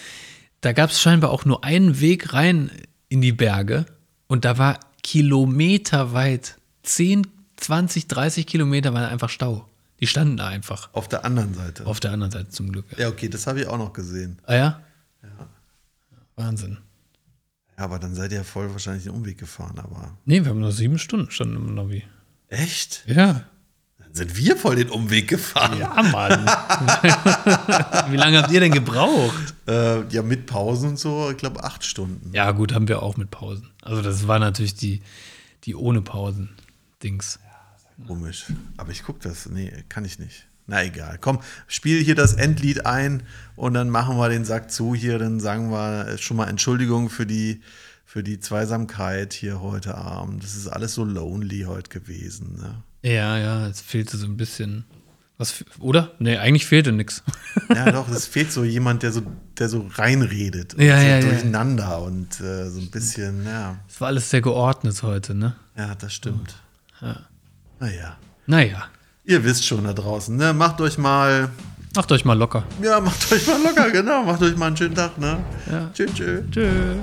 da gab es scheinbar auch nur einen Weg rein in die Berge und da war kilometerweit, 10, 20, 30 Kilometer waren einfach Stau. Die standen da einfach. Auf der anderen Seite. Auf der anderen Seite zum Glück. Ja, okay, das habe ich auch noch gesehen. Ah ja? Wahnsinn. Ja, aber dann seid ihr voll wahrscheinlich den Umweg gefahren, aber. Nee, wir haben nur sieben Stunden schon im Navi. Echt? Ja. Sind wir voll den Umweg gefahren. Ja, Mann. Wie lange habt ihr denn gebraucht? Äh, ja, mit Pausen und so, ich glaube, acht Stunden. Ja, gut, haben wir auch mit Pausen. Also, das war natürlich die, die ohne Pausen-Dings. Komisch. Aber ich gucke das. Nee, kann ich nicht. Na egal. Komm, spiel hier das Endlied ein und dann machen wir den Sack zu hier. Dann sagen wir schon mal Entschuldigung für die, für die Zweisamkeit hier heute Abend. Das ist alles so lonely heute gewesen. Ne? Ja, ja, es fehlte so ein bisschen. Was, oder? Nee, eigentlich fehlte nichts. Ja, doch, es fehlt so jemand, der so, der so reinredet. Und Ja, so ja, ja. durcheinander und äh, so ein bisschen, ja. Es war alles sehr geordnet heute, ne? Ja, das stimmt. Ja. Naja. Naja, Ihr wisst schon da draußen, ne? Macht euch mal, macht euch mal locker. ja, macht euch mal locker, genau. Macht euch mal einen schönen Tag, ne? Ja. Tschüss, tschüss. Tschüss.